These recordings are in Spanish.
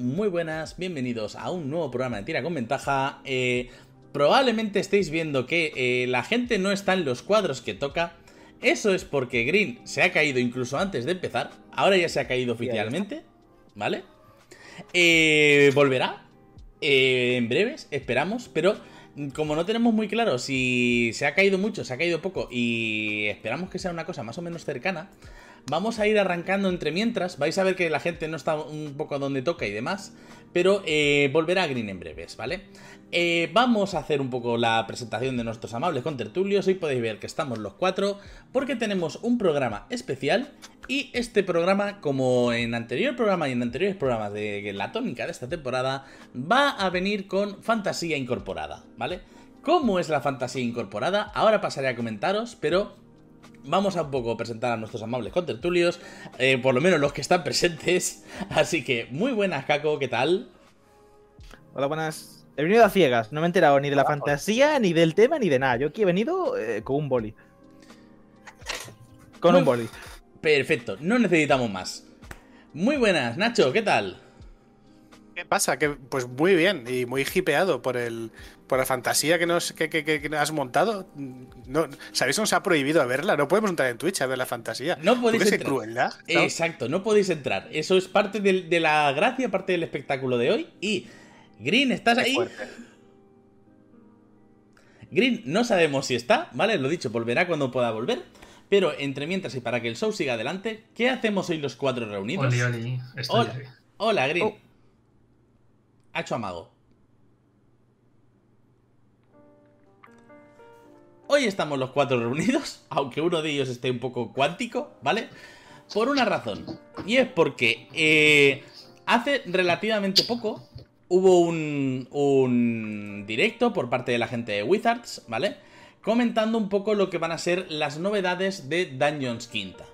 Muy buenas, bienvenidos a un nuevo programa de Tira con Ventaja. Eh, probablemente estéis viendo que eh, la gente no está en los cuadros que toca. Eso es porque Green se ha caído incluso antes de empezar. Ahora ya se ha caído oficialmente. ¿Vale? Eh, volverá. en breves, esperamos. Pero como no tenemos muy claro si se ha caído mucho, se ha caído poco y esperamos que sea una cosa más o menos cercana, vamos a ir arrancando entre mientras. Vais a ver que la gente no está un poco donde toca y demás, pero eh, volverá a Green en breves, ¿vale? Eh, vamos a hacer un poco la presentación de nuestros amables contertulios. Hoy podéis ver que estamos los cuatro porque tenemos un programa especial y este programa, como en anterior programa y en anteriores programas de la tónica de esta temporada, va a venir con fantasía incorporada, ¿vale? ¿Cómo es la fantasía incorporada? Ahora pasaré a comentaros, pero vamos a un poco presentar a nuestros amables contertulios, eh, por lo menos los que están presentes. Así que, muy buenas, Caco, ¿qué tal? Hola, buenas. He venido a ciegas, no me he enterado ni de la fantasía, ni del tema, ni de nada. Yo aquí he venido eh, con un boli. Con un boli. Perfecto, no necesitamos más. Muy buenas, Nacho, ¿qué tal? ¿Qué pasa? Que, pues muy bien y muy hipeado por el por la fantasía que nos que, has montado. No, ¿Sabéis que nos ha prohibido verla? No podemos entrar en Twitch a ver la fantasía. No podéis entrar. Exacto, no podéis entrar. Eso es parte de, la gracia, parte del espectáculo de hoy. Y Green, ¿estás ahí? Green, no sabemos si está, ¿vale? Lo dicho, volverá cuando pueda volver. Pero entre mientras y para que el show siga adelante, ¿qué hacemos hoy los cuatro reunidos? hola, hola, Green. Oh. Ha hecho amago. Hoy estamos los cuatro reunidos, aunque uno de ellos esté un poco cuántico, ¿vale? Por una razón. Y es porque eh, hace relativamente poco hubo un, un directo por parte de la gente de Wizards, ¿vale? Comentando un poco lo que van a ser las novedades de Dungeons Quinta.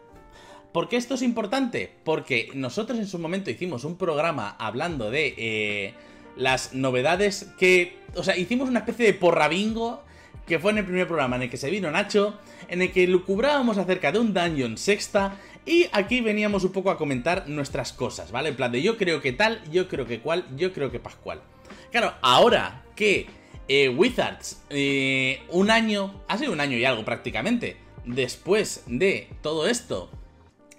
¿Por qué esto es importante? Porque nosotros en su momento hicimos un programa hablando de eh, las novedades que... O sea, hicimos una especie de porrabingo que fue en el primer programa en el que se vino Nacho, en el que lucubrábamos acerca de un dungeon sexta y aquí veníamos un poco a comentar nuestras cosas, ¿vale? En plan de yo creo que tal, yo creo que cual, yo creo que pascual. Claro, ahora que eh, Wizards, eh, un año, ha sido un año y algo prácticamente, después de todo esto,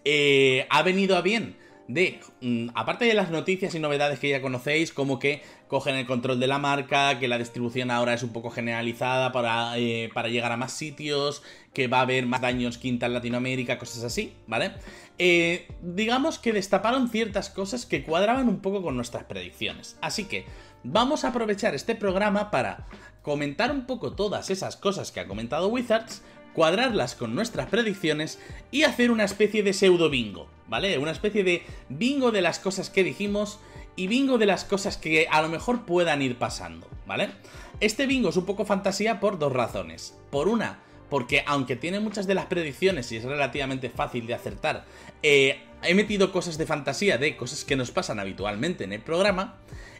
eh, ha venido a bien de, mm, aparte de las noticias y novedades que ya conocéis, como que cogen el control de la marca, que la distribución ahora es un poco generalizada para, eh, llegar a más sitios, que va a haber más daños quinta en Latinoamérica, cosas así, ¿vale? Eh, digamos que destaparon ciertas cosas que cuadraban un poco con nuestras predicciones. Así que vamos a aprovechar este programa para comentar un poco todas esas cosas que ha comentado Wizards, cuadrarlas con nuestras predicciones y hacer una especie de pseudo bingo, ¿vale? Una especie de bingo de las cosas que dijimos y bingo de las cosas que a lo mejor puedan ir pasando, ¿vale? Este bingo es un poco fantasía por dos razones. Por una, porque aunque tiene muchas de las predicciones y es relativamente fácil de acertar, eh, he metido cosas de fantasía de cosas que nos pasan habitualmente en el programa.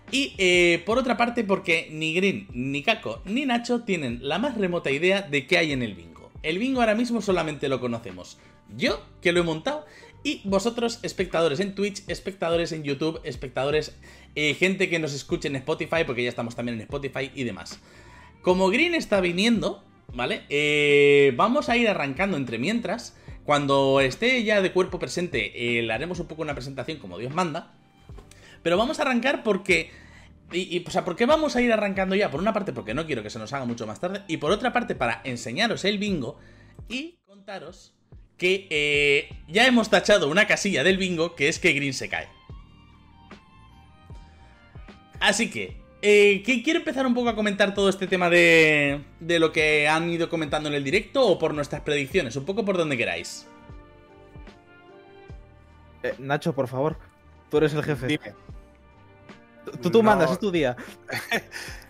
Y eh, por otra parte, porque ni Green, ni Kako, ni Nacho tienen la más remota idea de qué hay en el bingo. El bingo ahora mismo solamente lo conocemos yo, que lo he montado, y vosotros, espectadores en Twitch, espectadores en YouTube, espectadores, eh, gente que nos escuche en Spotify, porque ya estamos también en Spotify y demás. Como Green está viniendo, ¿vale? Eh, vamos a ir arrancando entre mientras. Cuando esté ya de cuerpo presente, eh, le haremos un poco una presentación como Dios manda. Pero vamos a arrancar porque y, o sea, ¿por qué vamos a ir arrancando ya? Por una parte, porque no quiero que se nos haga mucho más tarde. Y por otra parte, para enseñaros el bingo y contaros que eh, ya hemos tachado una casilla del bingo que es que Green se cae. Así que, eh, ¿quiero empezar un poco a comentar todo este tema de, de lo que han ido comentando en el directo o por nuestras predicciones? Un poco por donde queráis. Eh, Nacho, por favor, tú eres el jefe. Dime. Tú, tú mandas, es tu día.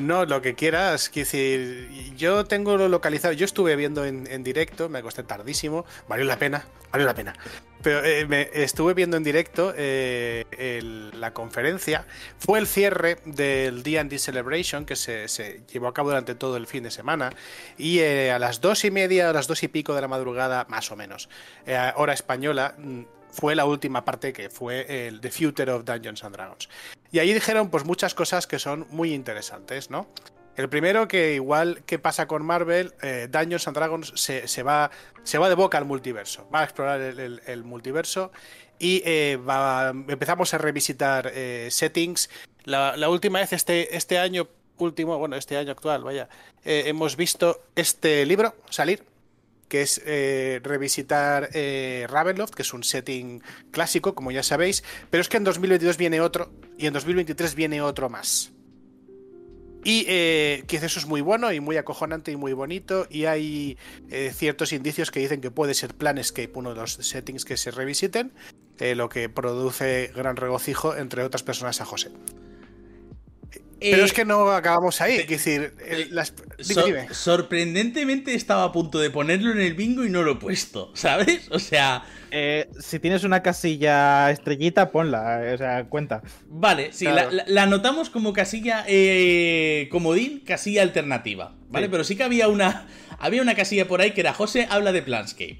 No, lo que quieras, quiero decir, yo tengo lo localizado, yo estuve viendo en, directo, me acosté tardísimo, valió la pena, valió la pena. Pero eh, me estuve viendo en directo eh, la conferencia, fue el cierre del D&D Celebration que se, llevó a cabo durante todo el fin de semana y eh, a las dos y media, a las dos y pico de la madrugada, más o menos, hora española, mm, fue la última parte que fue el The Future of Dungeons and Dragons. Y ahí dijeron pues muchas cosas que son muy interesantes, ¿no? El primero que igual que pasa con Marvel, eh, Dungeons and Dragons se, va, se va de boca al multiverso, va a explorar el, multiverso y eh, empezamos a revisitar eh, settings. La, la, última vez este, este año último, bueno, este año actual, vaya, hemos visto este libro salir, que es eh, revisitar eh, Ravenloft, que es un setting clásico, como ya sabéis, pero es que en 2022 viene otro y en 2023 viene otro más. Y eh, que eso es muy bueno y muy acojonante y muy bonito. Y hay eh, ciertos indicios que dicen que puede ser Planescape uno de los settings que se revisiten, lo que produce gran regocijo entre otras personas a José. Pero es eh, que no acabamos ahí. Es decir, sorprendentemente estaba a punto de ponerlo en el bingo y no lo he puesto, ¿sabes? O sea. Eh, si tienes una casilla estrellita, ponla, o sea, cuenta. Vale, sí, la, anotamos como casilla eh, comodín, casilla alternativa, ¿vale? Pero sí que había una, había una casilla por ahí que era José habla de Planscape.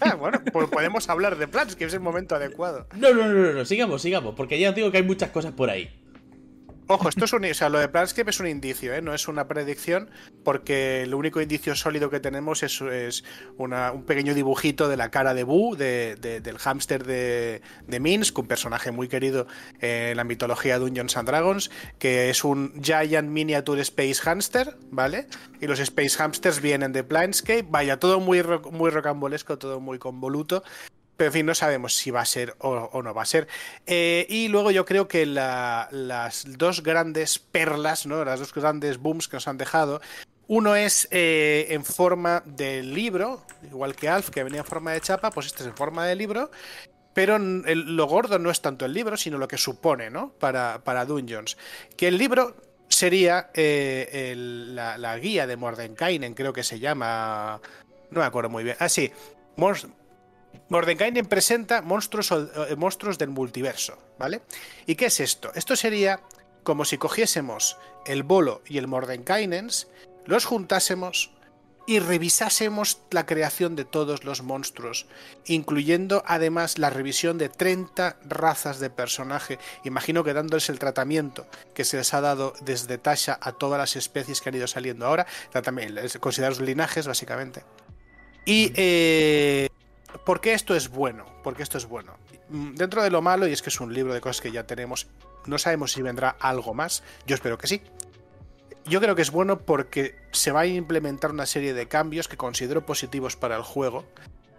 Ah, bueno, pues podemos hablar de Planscape, es el momento adecuado. No, no, no, no, sigamos, sigamos, porque ya os digo que hay muchas cosas por ahí. Ojo, esto es un, o sea, lo de Planscape es un indicio, ¿eh? no es una predicción, porque el único indicio sólido que tenemos es, es un pequeño dibujito de la cara de Boo, del hámster de, de Minsk, un personaje muy querido en la mitología de Dungeons and Dragons, que es un Giant Miniature Space Hamster, ¿vale? Y los Space Hamsters vienen de Planscape, vaya, todo muy, muy rocambolesco, todo muy convoluto, pero en fin, no sabemos si va a ser o, no va a ser. Eh, y luego yo creo que las dos grandes perlas, ¿no? Las dos grandes booms que nos han dejado. Uno es eh, en forma de libro, igual que Alf, que venía en forma de chapa, pues este es en forma de libro. Pero lo gordo no es tanto el libro, sino lo que supone, ¿no? Para, para Dungeons. Que el libro sería eh, la, guía de Mordenkainen, creo que se llama. No me acuerdo muy bien. Ah, sí. Mordenkainen presenta monstruos, eh, monstruos del multiverso, ¿vale? ¿Y qué es esto? Esto sería como si cogiésemos el bolo y el Mordenkainens, los juntásemos y revisásemos la creación de todos los monstruos, incluyendo además la revisión de 30 razas de personaje. Imagino que dándoles el tratamiento que se les ha dado desde Tasha a todas las especies que han ido saliendo ahora, también considerar los linajes básicamente. Y eh, ¿Por qué esto es bueno? Porque esto es bueno. Mm, dentro de lo malo, y es que es un libro de cosas que ya tenemos, no sabemos si vendrá algo más. Yo espero que sí. Yo creo que es bueno porque se va a implementar una serie de cambios que considero positivos para el juego,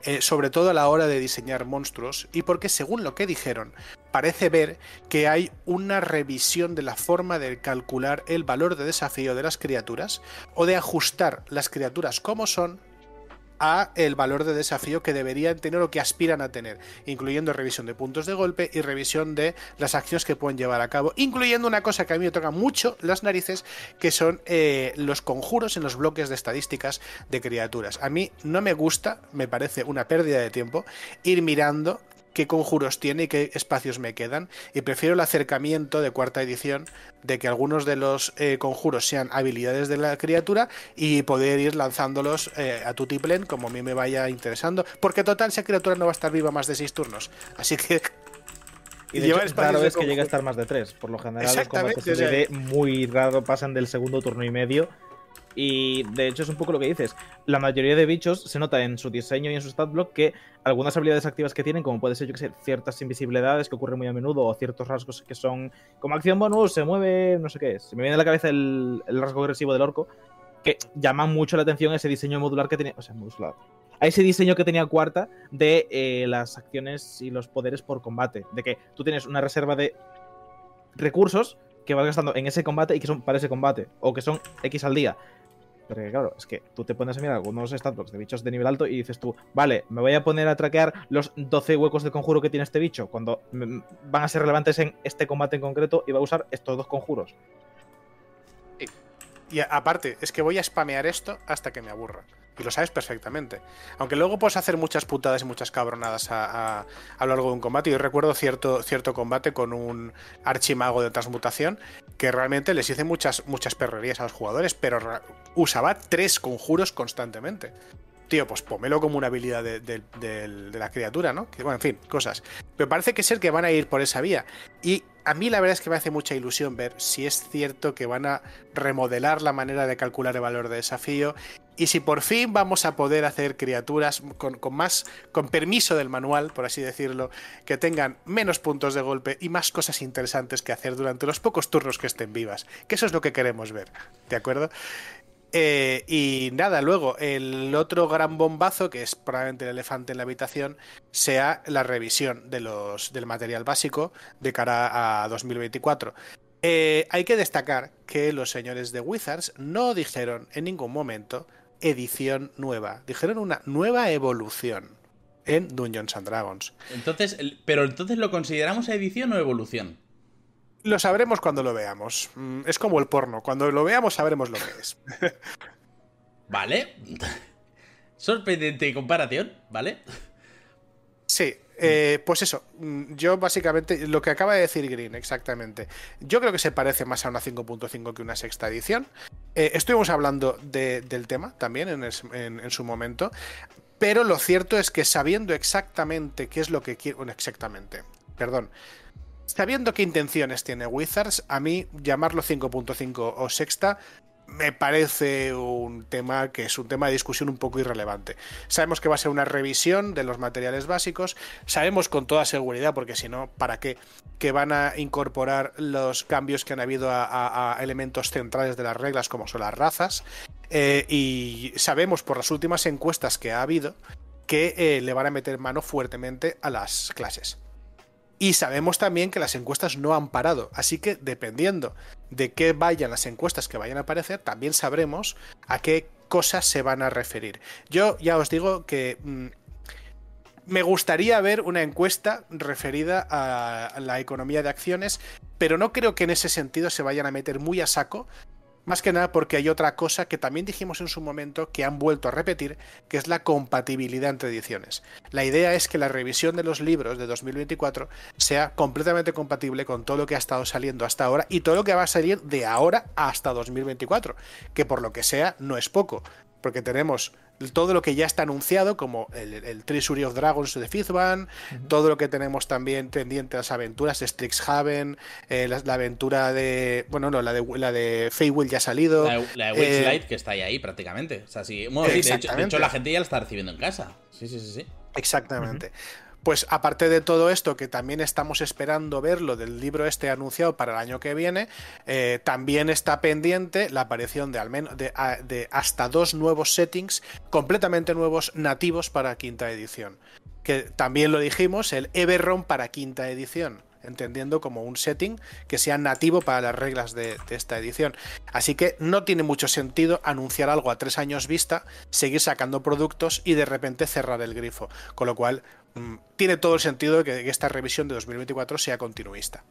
eh, sobre todo a la hora de diseñar monstruos, y porque según lo que dijeron, parece ver que hay una revisión de la forma de calcular el valor de desafío de las criaturas o de ajustar las criaturas como son a el valor de desafío que deberían tener o que aspiran a tener, incluyendo revisión de puntos de golpe y revisión de las acciones que pueden llevar a cabo, incluyendo una cosa que a mí me toca mucho las narices, que son eh, los conjuros en los bloques de estadísticas de criaturas. A mí no me gusta, me parece una pérdida de tiempo, ir mirando qué conjuros tiene y qué espacios me quedan. Y prefiero el acercamiento de cuarta edición de que algunos de los eh, conjuros sean habilidades de la criatura y poder ir lanzándolos eh, a tu tiplen como a mí me vaya interesando. Porque total, esa criatura no va a estar viva más de seis turnos. Así que y de hecho, raro es que llegue a estar más de tres. Por lo general, los combates muy raro pasan del segundo turno y medio y de hecho es un poco lo que dices. La mayoría de bichos se nota en su diseño y en su stat block que algunas habilidades activas que tienen, como puede ser, yo que sé, ciertas invisibilidades que ocurren muy a menudo o ciertos rasgos que son como acción bonus, se mueve, no sé qué es. Se me viene a la cabeza el, rasgo agresivo del orco, que llama mucho la atención ese diseño modular que tenía. O sea, modular. A ese diseño que tenía cuarta de eh, las acciones y los poderes por combate. De que tú tienes una reserva de recursos que vas gastando en ese combate y que son para ese combate. O que son X al día. Porque claro, es que tú te pones a mirar algunos statblocks de bichos de nivel alto y dices tú, vale, me voy a poner a traquear los 12 huecos de conjuro que tiene este bicho cuando van a ser relevantes en este combate en concreto y va a usar estos dos conjuros. Y aparte, es que voy a spamear esto hasta que me aburra. Y lo sabes perfectamente. Aunque luego puedes hacer muchas putadas y muchas cabronadas a, lo largo de un combate. Yo recuerdo cierto, cierto combate con un archimago de transmutación que realmente les hice muchas, muchas perrerías a los jugadores, pero usaba tres conjuros constantemente. tío, pues pómelo como una habilidad de, la criatura, ¿no? Bueno, en fin, cosas. Pero parece que ser que van a ir por esa vía. Y a mí la verdad es que me hace mucha ilusión ver si es cierto que van a remodelar la manera de calcular el valor de desafío y si por fin vamos a poder hacer criaturas con, con, más, con permiso del manual, por así decirlo, que tengan menos puntos de golpe y más cosas interesantes que hacer durante los pocos turnos que estén vivas. Que eso es lo que queremos ver, ¿de acuerdo? Eh, y nada, luego el otro gran bombazo, que es probablemente el elefante en la habitación, sea la revisión del material básico de cara a 2024. Eh, hay que destacar que los señores de Wizards no dijeron en ningún momento edición nueva, dijeron una nueva evolución en Dungeons and Dragons. Entonces, pero entonces lo consideramos edición o evolución? Lo sabremos cuando lo veamos. Mm, es como el porno. Cuando lo veamos sabremos lo que es. vale. Sorprendente comparación, ¿vale? Sí, eh, pues eso, mm, yo básicamente lo que acaba de decir Green, exactamente. Yo creo que se parece más a una 5.5 que una sexta edición. Eh, estuvimos hablando del tema también en, su momento, pero lo cierto es que sabiendo exactamente qué es lo que quiere, bueno, exactamente, perdón, Sabiendo qué intenciones tiene Wizards, a mí llamarlo 5.5 o sexta me parece un tema que es un tema de discusión un poco irrelevante. Sabemos que va a ser una revisión de los materiales básicos, sabemos con toda seguridad, porque si no, ¿para qué? Que van a incorporar los cambios que han habido a, elementos centrales de las reglas, como son las razas, eh, y sabemos por las últimas encuestas que ha habido que eh, le van a meter mano fuertemente a las clases. Y sabemos también que las encuestas no han parado, así que dependiendo de qué vayan las encuestas que vayan a aparecer, también sabremos a qué cosas se van a referir. Yo ya os digo que mm, me gustaría ver una encuesta referida a la economía de acciones, pero no creo que en ese sentido se vayan a meter muy a saco, más que nada porque hay otra cosa que también dijimos en su momento que han vuelto a repetir, que es la compatibilidad entre ediciones. La idea es que la revisión de los libros de 2024 sea completamente compatible con todo lo que ha estado saliendo hasta ahora y todo lo que va a salir de ahora hasta 2024, que por lo que sea no es poco, porque tenemos todo lo que ya está anunciado, como el, Treasury of Dragons de Fifth todo lo que tenemos también pendiente, las aventuras de Strixhaven, eh, la, aventura de. Bueno, no, la de, la de Feywild ya ha salido. La, de eh, que está ahí, prácticamente. O sea, sí. de, hecho, la gente ya la está recibiendo en casa. Sí, sí, sí. sí. Exactamente. Pues aparte de todo esto, que también estamos esperando ver lo del libro este anunciado para el año que viene, eh, también está pendiente la aparición de, al menos, de, hasta dos nuevos settings completamente nuevos nativos para quinta edición. Que también lo dijimos, el Everron para quinta edición entendiendo como un setting que sea nativo para las reglas de, esta edición. Así que no tiene mucho sentido anunciar algo a tres años vista, seguir sacando productos y de repente cerrar el grifo. Con lo cual, tiene todo el sentido de que, esta revisión de 2024 sea continuista.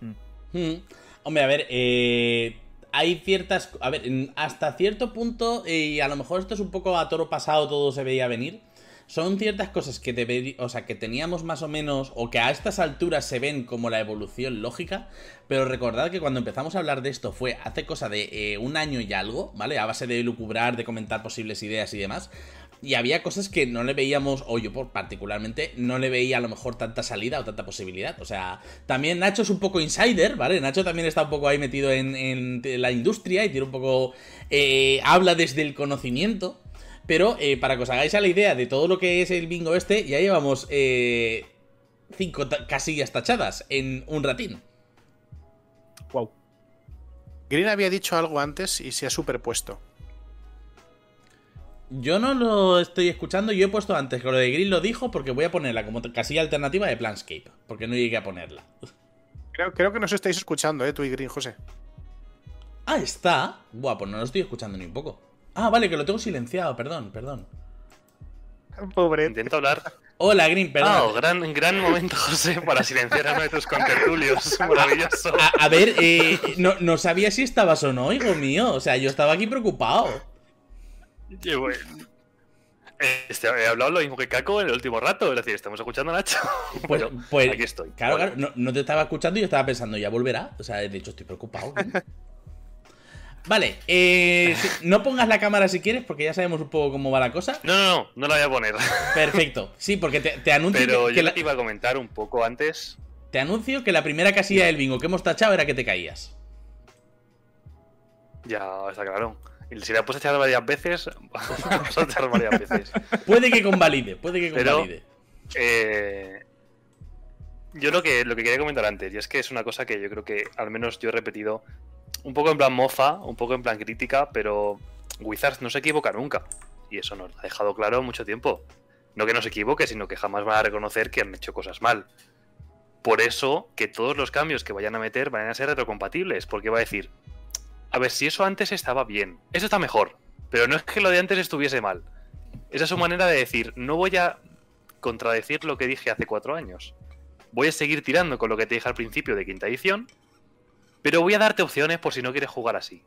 Mm. Mm. Hombre, a ver, eh, hay ciertas... A ver, hasta cierto punto, eh, y a lo mejor esto es un poco a toro pasado, todo se veía venir, son ciertas cosas que, o sea, que teníamos más o menos, o que a estas alturas se ven como la evolución lógica, pero recordad que cuando empezamos a hablar de esto fue hace cosa de eh, un año y algo, ¿vale? A base de lucubrar, de comentar posibles ideas y demás. Y había cosas que no le veíamos, o yo particularmente, no le veía a lo mejor tanta salida o tanta posibilidad. O sea, también Nacho es un poco insider, ¿vale? Nacho también está un poco ahí metido en, la industria y tiene un poco... Eh, habla desde el conocimiento. Pero eh, para que os hagáis a la idea de todo lo que es el bingo este, ya llevamos eh, cinco casillas tachadas en un ratín. Wow. Green había dicho algo antes y se ha superpuesto. Yo no lo estoy escuchando, yo he puesto antes que lo de Green lo dijo porque voy a ponerla como casilla alternativa de Planscape, porque no llegué a ponerla. Creo, creo que nos estáis escuchando, eh, tú y Green, José. Ah, está. Buah, pues no lo estoy escuchando ni un poco. Ah, vale, que lo tengo silenciado, perdón, perdón. Pobre. Intento hablar. Hola, Green, perdón. Ah, gran, gran momento, José, para silenciar a uno de tus contertulios. Maravilloso. A, ver, eh, no, no sabía si estabas o no, hijo mío. O sea, yo estaba aquí preocupado. Este, he hablado lo mismo que Caco en el último rato, es decir, estamos escuchando a Nacho. Pues, pues aquí estoy. Claro, claro, no, te estaba escuchando y yo estaba pensando, ya volverá. O sea, de hecho, estoy preocupado. Vale, eh, no pongas la cámara si quieres, porque ya sabemos un poco cómo va la cosa. No, no, no, no la voy a poner. Perfecto. Sí, porque te, anuncio Pero que, yo iba a comentar un poco antes. Te anuncio que la primera casilla del bingo que hemos tachado era que te caías. Ya, está claro. Y si la puedes echar varias veces, vamos a echar varias veces. Puede que convalide, puede que convalide. eh, yo lo que, lo que quería comentar antes, y es que es una cosa que yo creo que al menos yo he repetido un poco en plan mofa, un poco en plan crítica, pero Wizards no se equivoca nunca. Y eso nos ha dejado claro mucho tiempo. No que no se equivoque, sino que jamás van a reconocer que han hecho cosas mal. Por eso que todos los cambios que vayan a meter van a ser retrocompatibles, porque va a decir, a ver, si eso antes estaba bien, eso está mejor, pero no es que lo de antes estuviese mal. Esa es su manera de decir, no voy a contradecir lo que dije hace cuatro años. Voy a seguir tirando con lo que te dije al principio de quinta edición, pero voy a darte opciones por si no quieres jugar así.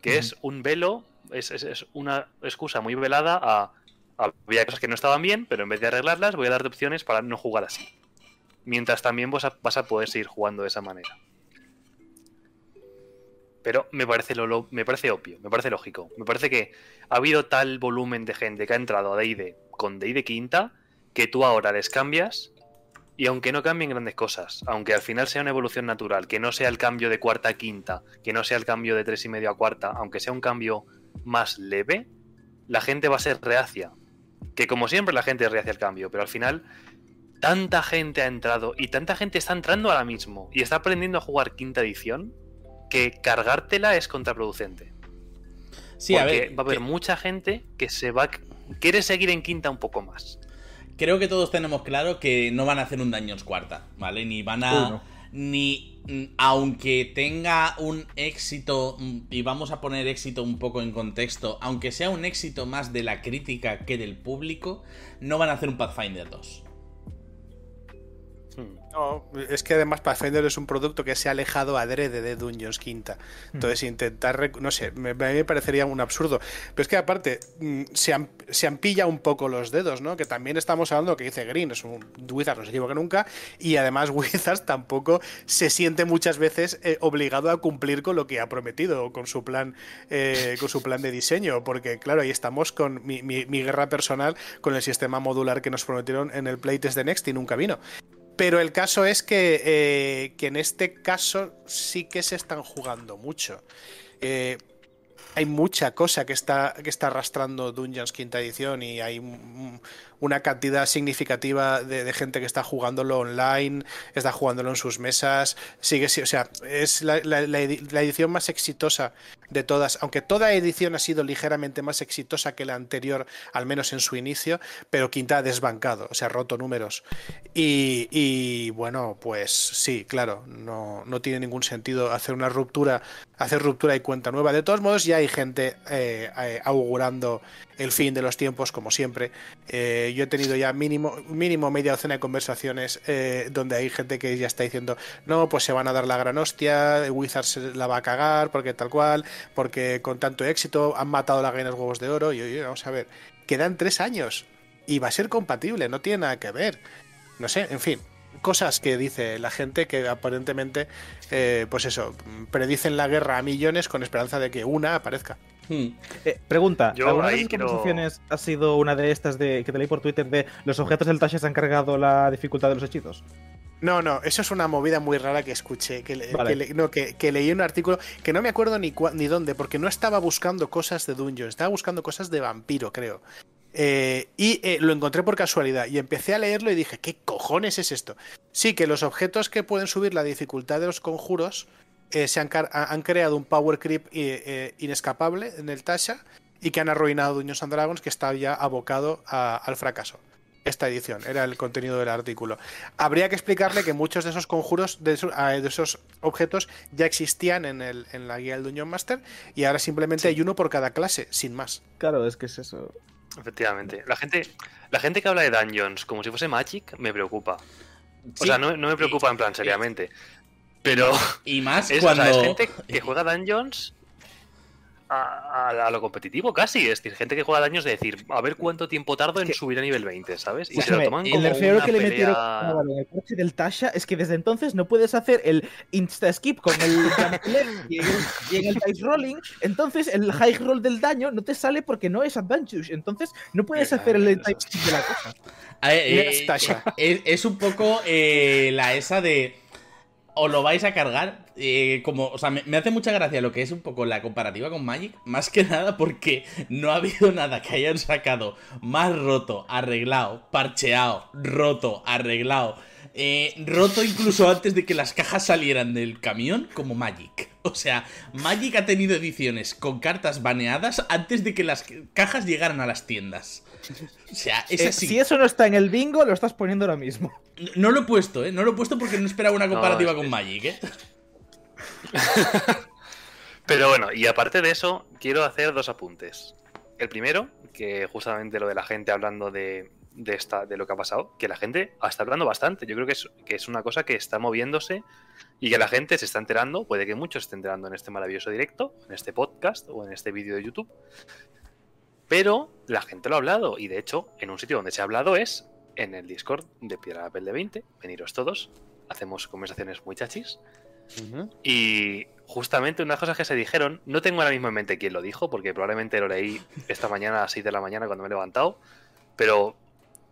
Que es un velo, es, una excusa muy velada a, Había cosas que no estaban bien, pero en vez de arreglarlas, voy a darte opciones para no jugar así. Mientras también vas a, vas a poder seguir jugando de esa manera. Pero me parece, me parece obvio, me parece lógico. Me parece que ha habido tal volumen de gente que ha entrado a DD con DD quinta que tú ahora les cambias y aunque no cambien grandes cosas, aunque al final sea una evolución natural, que no sea el cambio de cuarta a quinta, que no sea el cambio de tres y medio a cuarta, aunque sea un cambio más leve, la gente va a ser reacia. Que como siempre la gente es reacia al cambio, pero al final tanta gente ha entrado y tanta gente está entrando ahora mismo y está aprendiendo a jugar quinta edición que cargártela es contraproducente. Sí, a ver, va a haber mucha gente que se va quiere seguir en quinta un poco más creo que todos tenemos claro que no van a hacer un Dungeons cuarta, ¿vale? Ni van a. Ni. Mm, aunque tenga un éxito, mm, y vamos a poner éxito un poco en contexto, aunque sea un éxito más de la crítica que del público, no van a hacer un Pathfinder 2. No, es que además Pathfinder es un producto que se ha alejado adrede de Dungeons Quinta. Entonces, intentar, no sé, me, me parecería un absurdo. Pero es que aparte, mm, se, se ampilla un poco los dedos, ¿no? Que también estamos hablando que dice Green, es un Wizard, no se equivoca nunca, y además Wizards tampoco se siente muchas veces eh, obligado a cumplir con lo que ha prometido, o con su plan, eh, con su plan de diseño, porque claro, ahí estamos con mi, mi guerra personal con el sistema modular que nos prometieron en el playtest de Next y nunca vino. Pero el caso es que, eh, que, en este caso sí que se están jugando mucho. Eh, hay mucha cosa que está, que está arrastrando Dungeons quinta edición y hay una cantidad significativa de, gente que está jugándolo online, está jugándolo en sus mesas, sigue, o sea, es la, edición más exitosa de todas, aunque toda edición ha sido ligeramente más exitosa que la anterior, al menos en su inicio, pero Quinta ha desbancado, o sea, ha roto números. Y, bueno, pues sí, claro, no, no, tiene ningún sentido hacer una ruptura, hacer ruptura y cuenta nueva. De todos modos, ya hay gente eh, eh, augurando el fin de los tiempos, como siempre. Eh, yo he tenido ya mínimo, mínimo media docena de conversaciones eh, donde hay gente que ya está diciendo, no, pues se van a dar la gran hostia, Wizards se la va a cagar, porque tal cual, porque con tanto éxito han matado la gallina huevos de oro. Y oye, vamos a ver, quedan tres años y va a ser compatible, no tiene nada que ver. No sé, en fin, cosas que dice la gente que aparentemente, eh, pues eso, predicen la guerra a millones con esperanza de que una aparezca. Hmm. Eh, pregunta, ¿alguna de las conversaciones ha sido una de estas de que te leí por Twitter de los objetos del Tasha se han cargado la dificultad de los hechizos? No, no, eso es una movida muy rara que escuché, que, no, que, leí un artículo que no me acuerdo ni, ni dónde, porque no estaba buscando cosas de Dungeon, estaba buscando cosas de vampiro, creo. Eh, y eh, lo encontré por casualidad y empecé a leerlo y dije, ¿qué cojones es esto? Sí, que los objetos que pueden subir la dificultad de los conjuros eh, se han, han, creado un power creep eh, eh, inescapable en el Tasha y que han arruinado Dungeons and Dragons que está ya abocado al fracaso. Esta edición era el contenido del artículo. Habría que explicarle que muchos de esos conjuros, de esos, objetos, ya existían en, el, en, la guía del Dungeon Master y ahora simplemente hay uno por cada clase, sin más. Claro, es que es eso. Efectivamente. La gente, la gente que habla de Dungeons como si fuese Magic me preocupa. O sea, no, no, me preocupa en plan seriamente. Pero. Y más cuando. gente que juega Dungeons. a, lo competitivo casi. Es decir, gente que juega daños de decir, a ver cuánto tiempo tardo en subir a nivel 20, ¿sabes? Y se lo toman como el que le metieron en el coche del Tasha es que desde entonces no puedes hacer el insta skip con el y, en el, y en el dice rolling. Entonces el high roll del daño no te sale porque no es advantage. Entonces no puedes hacer el dive skip de la cosa. Eh, es, es, un poco eh, la esa de o lo vais a cargar. Eh, como, o sea, me, hace mucha gracia lo que es un poco la comparativa con Magic. Más que nada porque no ha habido nada que hayan sacado más roto, arreglado, parcheado, roto, arreglado. Eh, roto incluso antes de que las cajas salieran del camión como Magic. O sea, Magic ha tenido ediciones con cartas baneadas antes de que las cajas llegaran a las tiendas. O sea, es eh, así. si eso no está en el bingo, lo estás poniendo ahora mismo. No, lo he puesto, ¿eh? No lo he puesto porque no esperaba una comparativa con Magic, ¿eh? Pero bueno, y aparte de eso, quiero hacer dos apuntes. El primero, que justamente lo de la gente hablando de, esta, de lo que ha pasado, que la gente está hablando bastante. Yo creo que es, que es una cosa que está moviéndose y que la gente se está enterando, puede que muchos se estén enterando en este maravilloso directo, en este podcast o en este vídeo de YouTube, pero la gente lo ha hablado y de hecho en un sitio donde se ha hablado es en el Discord de Piedra Papel de 20. Veniros todos, hacemos conversaciones muy chachis. Y justamente unas cosas que se dijeron, no tengo ahora mismo en mente quién lo dijo, porque probablemente lo leí esta mañana a las 6 de la mañana cuando me he levantado, pero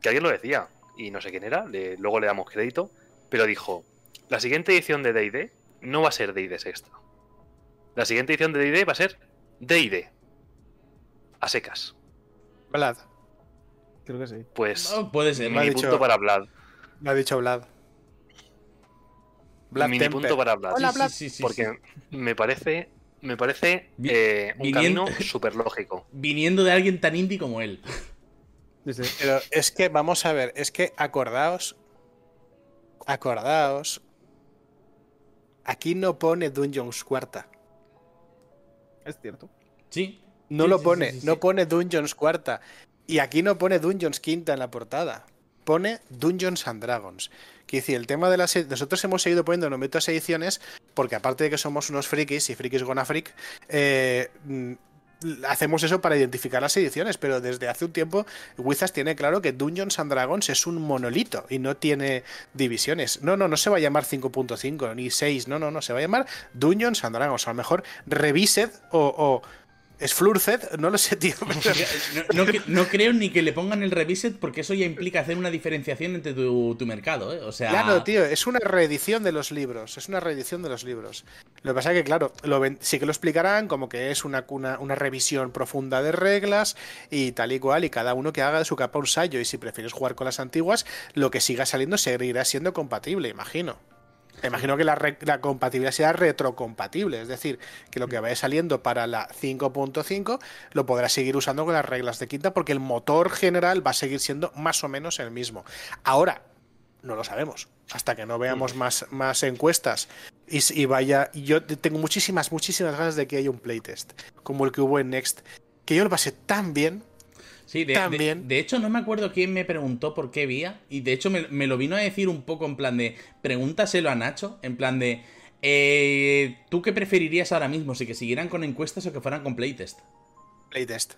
que alguien lo decía, y no sé quién era, luego le damos crédito, pero dijo, la siguiente edición de D&D no va a ser D&D sexta. La siguiente edición de D&D va a ser D&D a secas. Vlad. Creo que sí. Pues puede ser. Mi punto para Vlad. Me ha dicho Vlad. Vlad mini punto para Vlad. Hola, Sí, sí, porque me parece, me parece eh, un camino súper lógico. Viniendo de alguien tan indie como él. Pero es que, vamos a ver, es que acordaos. Acordaos. Aquí no pone Dungeons cuarta. Es cierto. Sí. No lo pone, no pone Dungeons cuarta. Y aquí no pone Dungeons quinta en la portada. Pone Dungeons and Dragons. Que decir, el tema de las. Nosotros hemos seguido poniendo numerosas ediciones porque, aparte de que somos unos frikis y frikis gonna freak, eh, mm, hacemos eso para identificar las ediciones, pero desde hace un tiempo Wizards tiene claro que Dungeons and Dragons es un monolito y no tiene divisiones. No, no, no se va a llamar 5.5 ni 6, no, no, no, se va a llamar Dungeons and Dragons. A lo mejor Revised o ¿Es Flurced? No lo sé, tío. No, creo ni que le pongan el reviset porque eso ya implica hacer una diferenciación entre tu, mercado, ¿eh? O sea... Claro, tío, es una reedición de los libros. Es una reedición de los libros. Lo que pasa es que, claro, lo sí que lo explicarán como que es una, una, una, revisión profunda de reglas y tal y cual, y cada uno que haga de su capa un sallo. Y si prefieres jugar con las antiguas, lo que siga saliendo seguirá siendo compatible, imagino. Imagino que la, compatibilidad sea retrocompatible, es decir, que lo que vaya saliendo para la 5.5 lo podrá seguir usando con las reglas de quinta porque el motor general va a seguir siendo más o menos el mismo. Ahora, no lo sabemos, hasta que no veamos mm. más, más encuestas y, y vaya. Yo tengo muchísimas, muchísimas ganas de que haya un playtest, como el que hubo en Next, que yo lo pasé tan bien Sí, de, De, hecho, no me acuerdo quién me preguntó por qué vía. Y de hecho, me, lo vino a decir un poco en plan de. Pregúntaselo a Nacho. En plan de. Eh, ¿Tú qué preferirías ahora mismo? ¿Si que siguieran con encuestas o que fueran con playtest? Playtest.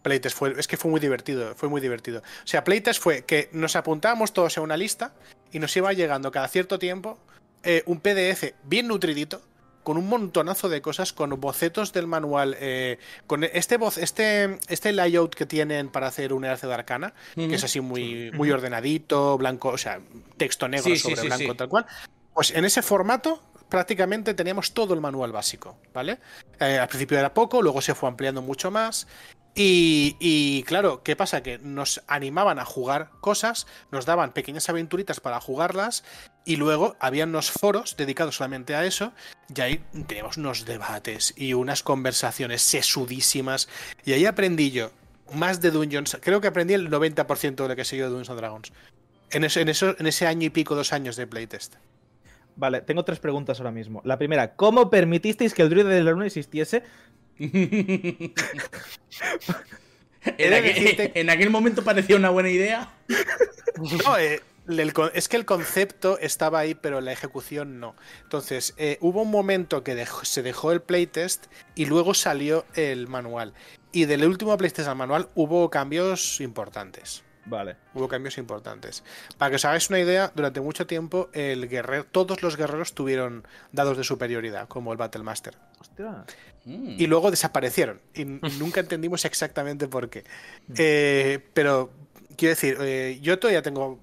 Playtest fue. Es que fue muy divertido. Fue muy divertido. O sea, playtest fue que nos apuntábamos todos en una lista y nos iba llegando cada cierto tiempo eh, un PDF bien nutridito con un montonazo de cosas, con bocetos del manual, eh, con este, voz, este, este layout que tienen para hacer un enlace de arcana, que es así muy, muy ordenadito, blanco, o sea, texto negro sobre blanco, tal cual. Pues en ese formato prácticamente teníamos todo el manual básico, ¿vale? Eh, al principio era poco, luego se fue ampliando mucho más. Y, claro, ¿qué pasa? Que nos animaban a jugar cosas, nos daban pequeñas aventuritas para jugarlas y luego había unos foros dedicados solamente a eso y ahí teníamos unos debates y unas conversaciones sesudísimas y ahí aprendí yo más de Dungeons, creo que aprendí el 90% de lo que sé yo de Dungeons Dragons en, eso, en, eso, en ese año y pico, dos años de playtest. Vale, tengo tres preguntas ahora mismo. La primera, ¿cómo permitisteis que el druida de la luna existiese? en, aquel, momento parecía una buena idea. No, eh, es que el concepto estaba ahí, pero la ejecución no. Entonces, eh, hubo un momento que se dejó el playtest y luego salió el manual. Y del último playtest al manual hubo cambios importantes. Vale. Hubo cambios importantes. Para que os hagáis una idea, durante mucho tiempo el guerrero, todos los guerreros tuvieron dados de superioridad, como el Battlemaster. Hostia. Mm. Y luego desaparecieron. Y nunca entendimos exactamente por qué. Mm. Eh, pero, quiero decir, eh, yo todavía tengo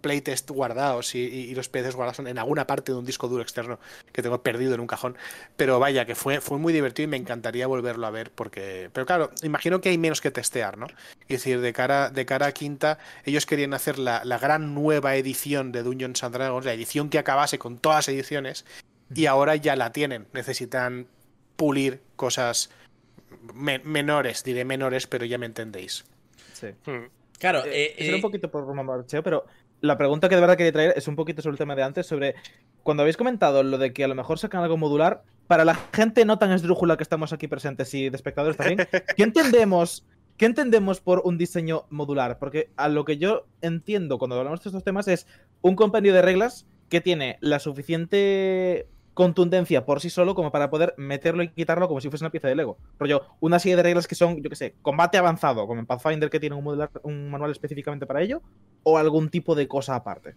playtest guardados y, los PCs guardados en alguna parte de un disco duro externo que tengo perdido en un cajón. Pero vaya, que fue, fue muy divertido y me encantaría volverlo a ver porque... Pero claro, imagino que hay menos que testear, ¿no? Es decir, de cara, de cara a quinta, ellos querían hacer la, gran nueva edición de Dungeons and Dragons, la edición que acabase con todas las ediciones, y ahora ya la tienen. Necesitan pulir cosas menores, diré menores, pero ya me entendéis. Sí. Hmm. Claro, eh, eh, un eh, poquito por Marcheo, pero la pregunta que de verdad quería traer es un poquito sobre el tema de antes, sobre cuando habéis comentado lo de que a lo mejor sacan algo modular, para la gente no tan esdrújula que estamos aquí presentes y de espectadores también, ¿qué entendemos, ¿qué entendemos por un diseño modular? Porque a lo que yo entiendo cuando hablamos de estos temas es un compendio de reglas que tiene la suficiente contundencia por sí solo como para poder meterlo y quitarlo como si fuese una pieza de Lego. Rollo, una serie de reglas que son, yo que sé, combate avanzado, como en Pathfinder que tiene un, un manual específicamente para ello, o algún tipo de cosa aparte.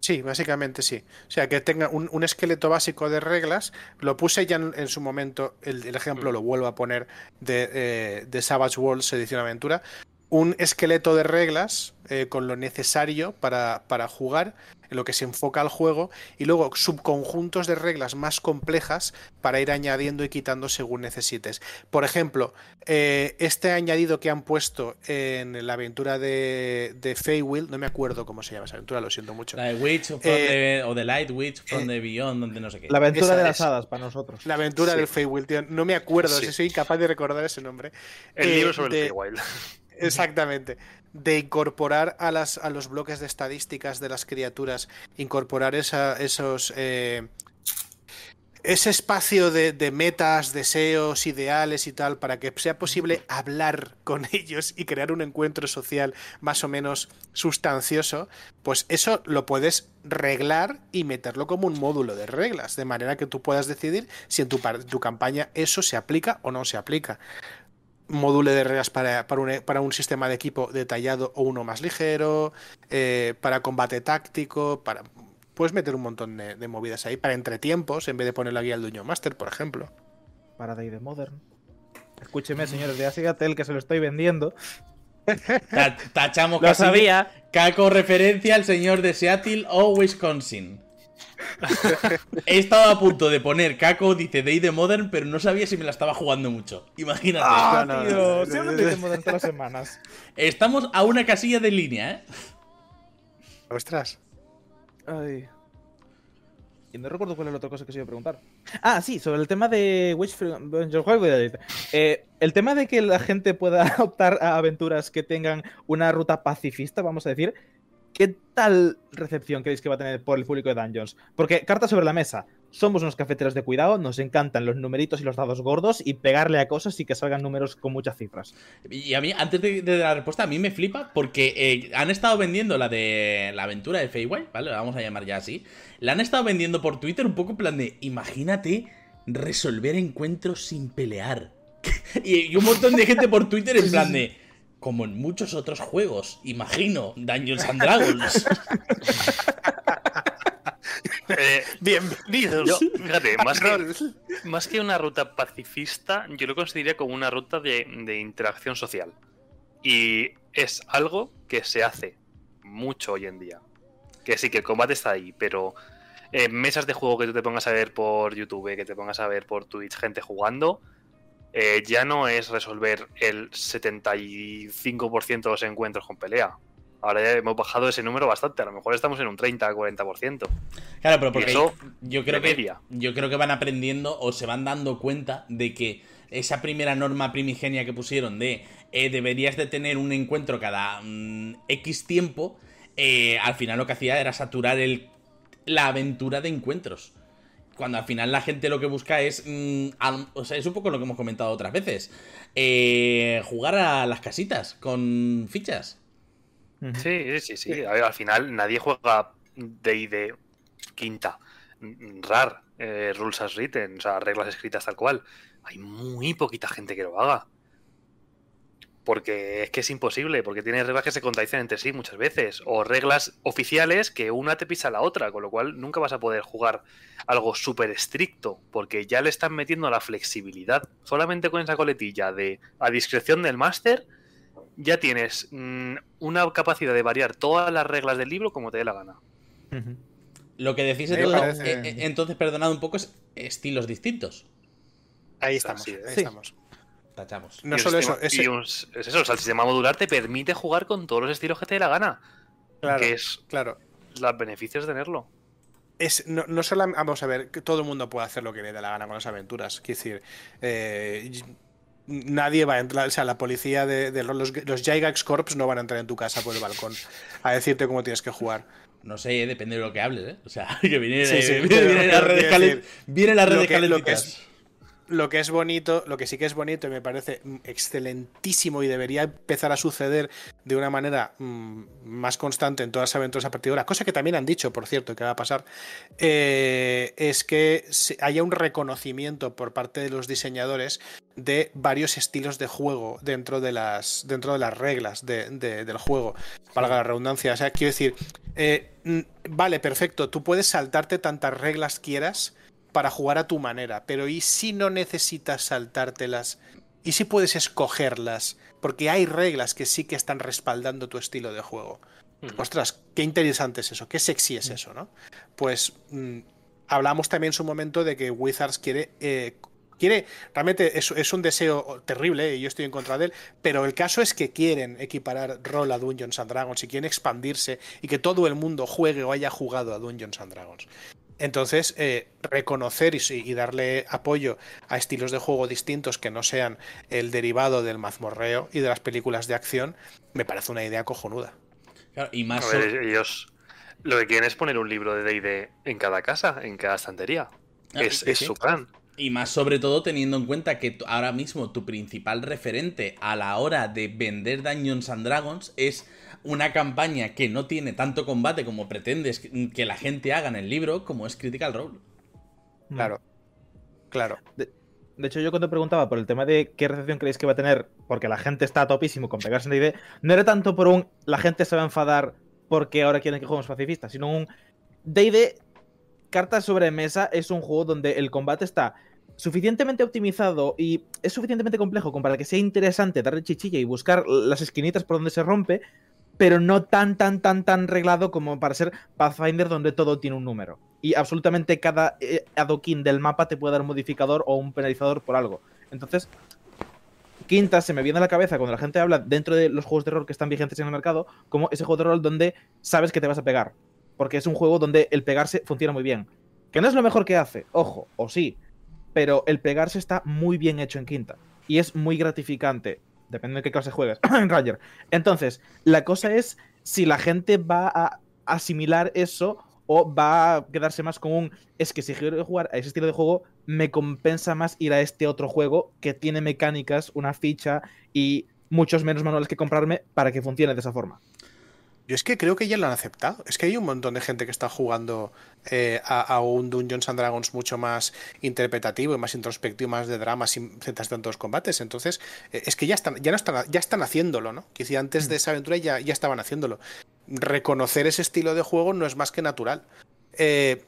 Sí, básicamente sí. O sea, que tenga un, esqueleto básico de reglas. Lo puse ya en, su momento, el, ejemplo mm. lo vuelvo a poner de, eh, de Savage Worlds Edición Aventura. Un esqueleto de reglas eh, con lo necesario para, para jugar en lo que se enfoca al juego, y luego subconjuntos de reglas más complejas para ir añadiendo y quitando según necesites. Por ejemplo, eh, este añadido que han puesto en la aventura de, de Feywild, no me acuerdo cómo se llama esa aventura, lo siento mucho. La de Witch eh, o, The Light Witch from the Beyond, donde no sé qué. La aventura de las hadas para nosotros. La aventura del Feywild, tío. No me acuerdo, si soy incapaz de recordar ese nombre. El libro sobre el Feywild. Exactamente. De incorporar a, las, a los bloques de estadísticas de las criaturas, incorporar esa, esos... Eh, ese espacio de, de, metas, deseos, ideales y tal, para que sea posible hablar con ellos y crear un encuentro social más o menos sustancioso, pues eso lo puedes reglar y meterlo como un módulo de reglas, de manera que tú puedas decidir si en tu, tu campaña eso se aplica o no se aplica módulo de reglas para, para, un, sistema de equipo detallado o uno más ligero, eh, para combate táctico, para puedes meter un montón de, movidas ahí para entretiempos en vez de poner la guía al Duño Master, por ejemplo. Para Day de Modern. Escúcheme, señores de Asigatel, que se lo estoy vendiendo. tachamos lo sabía. Caco referencia al señor de Seattle o Wisconsin. He estado a punto de poner Caco, dice Day de Modern, pero no sabía si me la estaba jugando mucho. Imagínate. Ah, tío, de Modern todas las semanas. Estamos a una casilla de línea, ¿eh? Ostras. Ay. Y no recuerdo cuál es la otra cosa que se iba a preguntar. Ah, sí, sobre el tema de Witch eh, El tema de que la gente pueda optar a aventuras que tengan una ruta pacifista, vamos a decir, ¿Qué tal recepción creéis que va a tener por el público de Dungeons? Porque, carta sobre la mesa, somos unos cafeteros de cuidado, nos encantan los numeritos y los dados gordos y pegarle a cosas y que salgan números con muchas cifras. Y a mí, antes de, la respuesta, a mí me flipa porque eh, han estado vendiendo la de la aventura de Feywild, ¿vale? La vamos a llamar ya así. La han estado vendiendo por Twitter un poco en plan de, imagínate resolver encuentros sin pelear. y un montón de gente por Twitter en plan de como en muchos otros juegos, imagino, Dungeons and Dragons. Eh, Bienvenidos. fíjate, más que, una ruta pacifista, yo lo consideraría como una ruta de, interacción social. Y es algo que se hace mucho hoy en día. Que sí, que el combate está ahí, pero eh, mesas de juego que tú te pongas a ver por YouTube, que te pongas a ver por Twitch, gente jugando, eh, ya no es resolver el 75% de los encuentros con pelea. Ahora ya hemos bajado ese número bastante, a lo mejor estamos en un 30-40%. Claro, pero porque yo creo que yo creo que van aprendiendo o se van dando cuenta de que esa primera norma primigenia que pusieron de eh, deberías de tener un encuentro cada mm, X tiempo, eh, al final lo que hacía era saturar el, la aventura de encuentros cuando al final la gente lo que busca es. Mm, o sea, es un poco lo que hemos comentado otras veces. Eh, jugar a las casitas con fichas. Sí, sí, sí. al final nadie juega de quinta. RAR, eh, rules as written, o sea, reglas escritas tal cual. Hay muy poquita gente que lo haga. Porque es que es imposible, porque tiene reglas que se contradicen entre sí muchas veces, o reglas oficiales que una te pisa a la otra, con lo cual nunca vas a poder jugar algo súper estricto, porque ya le están metiendo la flexibilidad. Solamente con esa coletilla de a discreción del máster, ya tienes mm, una capacidad de variar todas las reglas del libro como te dé la gana. Lo que decís entonces, eh, eh, entonces, perdonad un poco, es estilos distintos. Ahí estamos, ahí estamos. Tachamos. No solo eso, es... eso, o sea, el sistema modular te permite jugar con todos los estilos que te dé la gana. Claro, que es claro. los beneficios de tenerlo. Es, no, no solo, vamos a ver, que todo el mundo puede hacer lo que le dé la gana con las aventuras. Quiero decir, eh, nadie va a entrar, o sea, la policía de, los, los Gygax Corps no van a entrar en tu casa por el balcón a decirte cómo tienes que jugar. No sé, depende de lo que hables, ¿eh? O sea, que viene, viene, la red viene la red de lo que es bonito, lo que sí que es bonito y me parece excelentísimo y debería empezar a suceder de una manera mm, más constante en todas las aventuras a partir de ahora, cosa que también han dicho, por cierto, que va a pasar, eh, es que haya un reconocimiento por parte de los diseñadores de varios estilos de juego dentro de las, dentro de las reglas del juego, valga la redundancia. O sea, quiero decir, eh, vale, perfecto, tú puedes saltarte tantas reglas quieras para jugar a tu manera, pero ¿y si no necesitas saltártelas? ¿Y si puedes escogerlas? Porque hay reglas que sí que están respaldando tu estilo de juego. Ostras, qué interesante es eso, qué sexy es eso, ¿no? Pues mm, hablamos también en su momento de que Wizards quiere eh, quiere, realmente es, es, un deseo terrible y yo estoy en contra de él, pero el caso es que quieren equiparar rol a Dungeons and Dragons y quieren expandirse y que todo el mundo juegue o haya jugado a Dungeons and Dragons. Entonces, eh, reconocer y, darle apoyo a estilos de juego distintos que no sean el derivado del mazmorreo y de las películas de acción, me parece una idea cojonuda. y más. ellos lo que quieren es poner un libro de DD en cada casa, en cada estantería. Ah, es, su plan. Y más sobre todo teniendo en cuenta que ahora mismo tu principal referente a la hora de vender Dungeons and Dragons es una campaña que no tiene tanto combate como pretendes que la gente haga en el libro, como es Critical Role. Claro. Claro. De, hecho, yo cuando preguntaba por el tema de qué recepción creéis que va a tener, porque la gente está topísimo con pegarse en DD, no era tanto por un la gente se va a enfadar porque ahora quieren que juguemos pacifistas, sino un DD cartas sobre mesa es un juego donde el combate está suficientemente optimizado y es suficientemente complejo como para que sea interesante darle chichilla y buscar las esquinitas por donde se rompe, pero no tan, tan, tan, tan reglado como para ser Pathfinder donde todo tiene un número. Y absolutamente cada eh, adoquín del mapa te puede dar un modificador o un penalizador por algo. Entonces, quinta se me viene a la cabeza cuando la gente habla dentro de los juegos de rol que están vigentes en el mercado, como ese juego de rol donde sabes que te vas a pegar. Porque es un juego donde el pegarse funciona muy bien. Que no es lo mejor que hace, ojo, o sí, pero el pegarse está muy bien hecho en quinta. Y es muy gratificante Depende de qué clase juegues. en Ranger. Entonces, la cosa es si la gente va a asimilar eso o va a quedarse más con un. Es que si quiero jugar a ese estilo de juego, me compensa más ir a este otro juego que tiene mecánicas, una ficha y muchos menos manuales que comprarme para que funcione de esa forma. Yo es que creo que ya lo han aceptado. Es que hay un montón de gente que está jugando eh, a, un Dungeons and Dragons mucho más interpretativo y más introspectivo, más de drama, sin centrarse los combates. Entonces, eh, es que ya están, ya no están, ya están haciéndolo, ¿no? Si antes de esa aventura ya, ya estaban haciéndolo. Reconocer ese estilo de juego no es más que natural. Eh,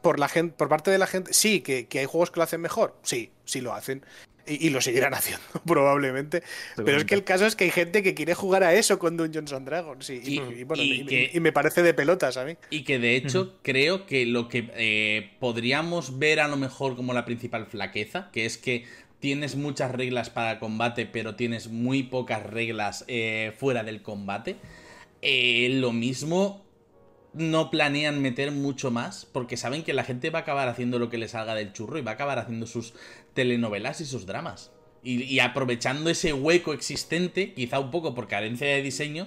por la gente, por parte de la gente, sí, que, que, hay juegos que lo hacen mejor, sí, sí lo hacen. Y, lo seguirán haciendo, probablemente. Pero es que el caso es que hay gente que quiere jugar a eso con Dungeons and Dragons. Y, y, me parece de pelotas a mí. Y que de hecho creo que lo que eh, podríamos ver a lo mejor como la principal flaqueza, que es que tienes muchas reglas para el combate, pero tienes muy pocas reglas eh, fuera del combate. Eh, lo mismo no planean meter mucho más porque saben que la gente va a acabar haciendo lo que les salga del churro y va a acabar haciendo sus telenovelas y sus dramas. Y, aprovechando ese hueco existente, quizá un poco por carencia de diseño,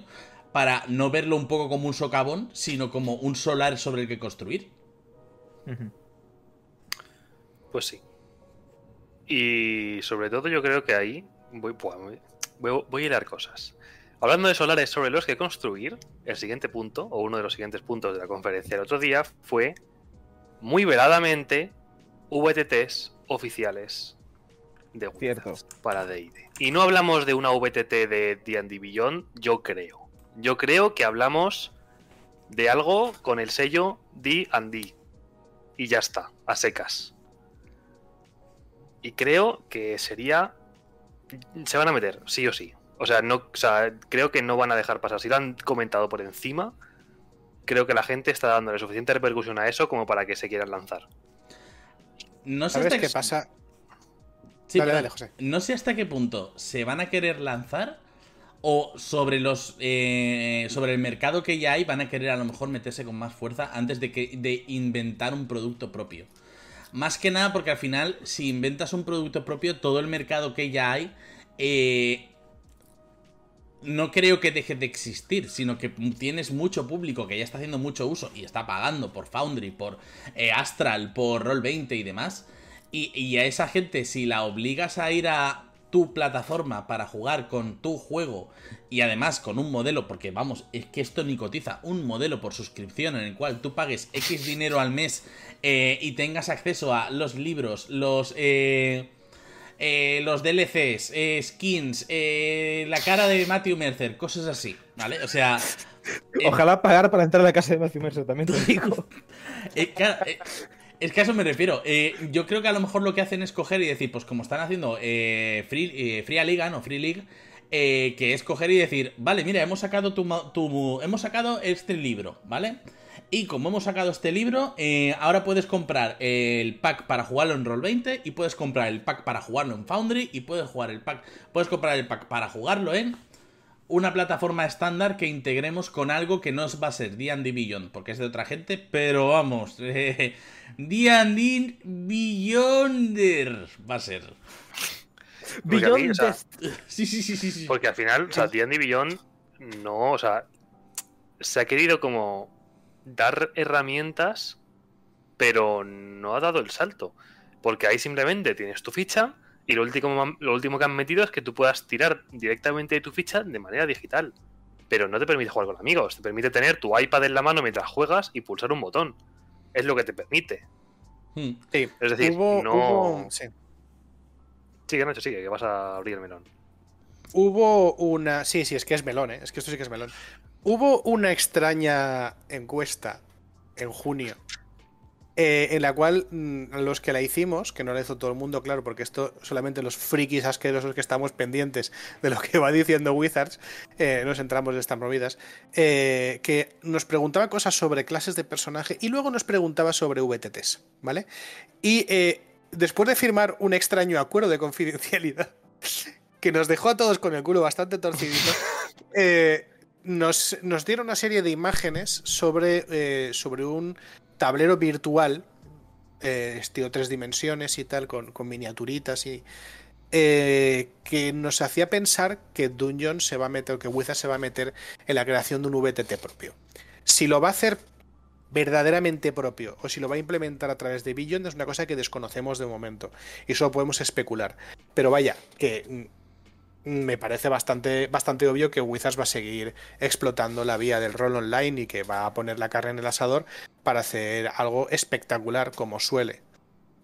para no verlo un poco como un socavón, sino como un solar sobre el que construir. Pues sí. Y sobre todo yo creo que ahí voy, voy, voy a hilar cosas. Hablando de solares sobre los que construir, el siguiente punto, o uno de los siguientes puntos de la conferencia del otro día, fue muy veladamente VTTs oficiales de Wizards para D&D. Y no hablamos de una VTT de D&D Beyond, yo creo. Yo creo que hablamos de algo con el sello D&D. Y ya está, a secas. Y creo que sería... Se van a meter, sí o sí. O sea, no, o sea, creo que no van a dejar pasar. Si lo han comentado por encima, creo que la gente está dándole suficiente repercusión a eso como para que se quieran lanzar. No sé hasta qué pasa. No sé hasta qué punto se van a querer lanzar o sobre los eh, sobre el mercado que ya hay van a querer a lo mejor meterse con más fuerza antes de que de inventar un producto propio. Más que nada porque al final si inventas un producto propio todo el mercado que ya hay eh, no creo que deje de existir, sino que tienes mucho público que ya está haciendo mucho uso y está pagando por Foundry, por eh, Astral, por Roll20 y demás. Y, a esa gente, si la obligas a ir a tu plataforma para jugar con tu juego y además con un modelo, porque vamos, es que esto ni cotiza, un modelo por suscripción en el cual tú pagues X dinero al mes eh, y tengas acceso a los libros, los... Eh, eh, los DLCs, eh, skins, eh, la cara de Matthew Mercer, cosas así, ¿vale? O sea... Ojalá pagar para entrar a la casa de Matthew Mercer, también te digo. es que a eso me refiero. yo creo que a lo mejor lo que hacen es coger y decir, pues como están haciendo Free, Free Liga, no Free League, que es coger y decir, vale, mira, hemos sacado tu, tu, hemos sacado este libro, ¿vale? Y como hemos sacado este libro, eh, ahora puedes comprar el pack para jugarlo en Roll20 y puedes comprar el pack para jugarlo en Foundry y puedes jugar el pack, puedes comprar el pack para jugarlo en una plataforma estándar que integremos con algo que no va a ser D&D Beyond, porque es de otra gente, pero vamos, eh, D&D Beyonder va a ser. Beyond sí, sí, sí, sí, sí. Porque al final, o sea, D&D Beyond no, o sea, se ha querido como dar herramientas, pero no ha dado el salto. Porque ahí simplemente tienes tu ficha y lo último, lo último que han metido es que tú puedas tirar directamente de tu ficha de manera digital. Pero no te permite jugar con amigos, te permite tener tu iPad en la mano mientras juegas y pulsar un botón. Es lo que te permite. Hmm. Sí, es decir, no. sí. Sigue, Nacho, sigue, que vas a abrir el melón. Hubo una. Sí, sí, es que es melón, ¿eh? Es que esto sí que es melón. Hubo una extraña encuesta en junio eh, en la cual mm, los que la hicimos, que no la hizo todo el mundo, claro, porque esto solamente los frikis asquerosos que estamos pendientes de lo que va diciendo Wizards, eh, nos entramos de estas movidas, eh, que nos preguntaba cosas sobre clases de personaje y luego nos preguntaba sobre VTTs, ¿vale? Y después de firmar un extraño acuerdo de confidencialidad, que nos dejó a todos con el culo bastante torcidito, nos, dieron una serie de imágenes sobre, eh, sobre un tablero virtual, eh, estilo tres dimensiones y tal, con, miniaturitas y. Eh, que nos hacía pensar que Dungeon se va a meter, que Wizard se va a meter en la creación de un VTT propio. Si lo va a hacer verdaderamente propio o si lo va a implementar a través de Billion es una cosa que desconocemos de momento y solo podemos especular. Pero vaya, que me parece bastante, bastante obvio que Wizards va a seguir explotando la vía del rol online y que va a poner la carne en el asador para hacer algo espectacular como suele.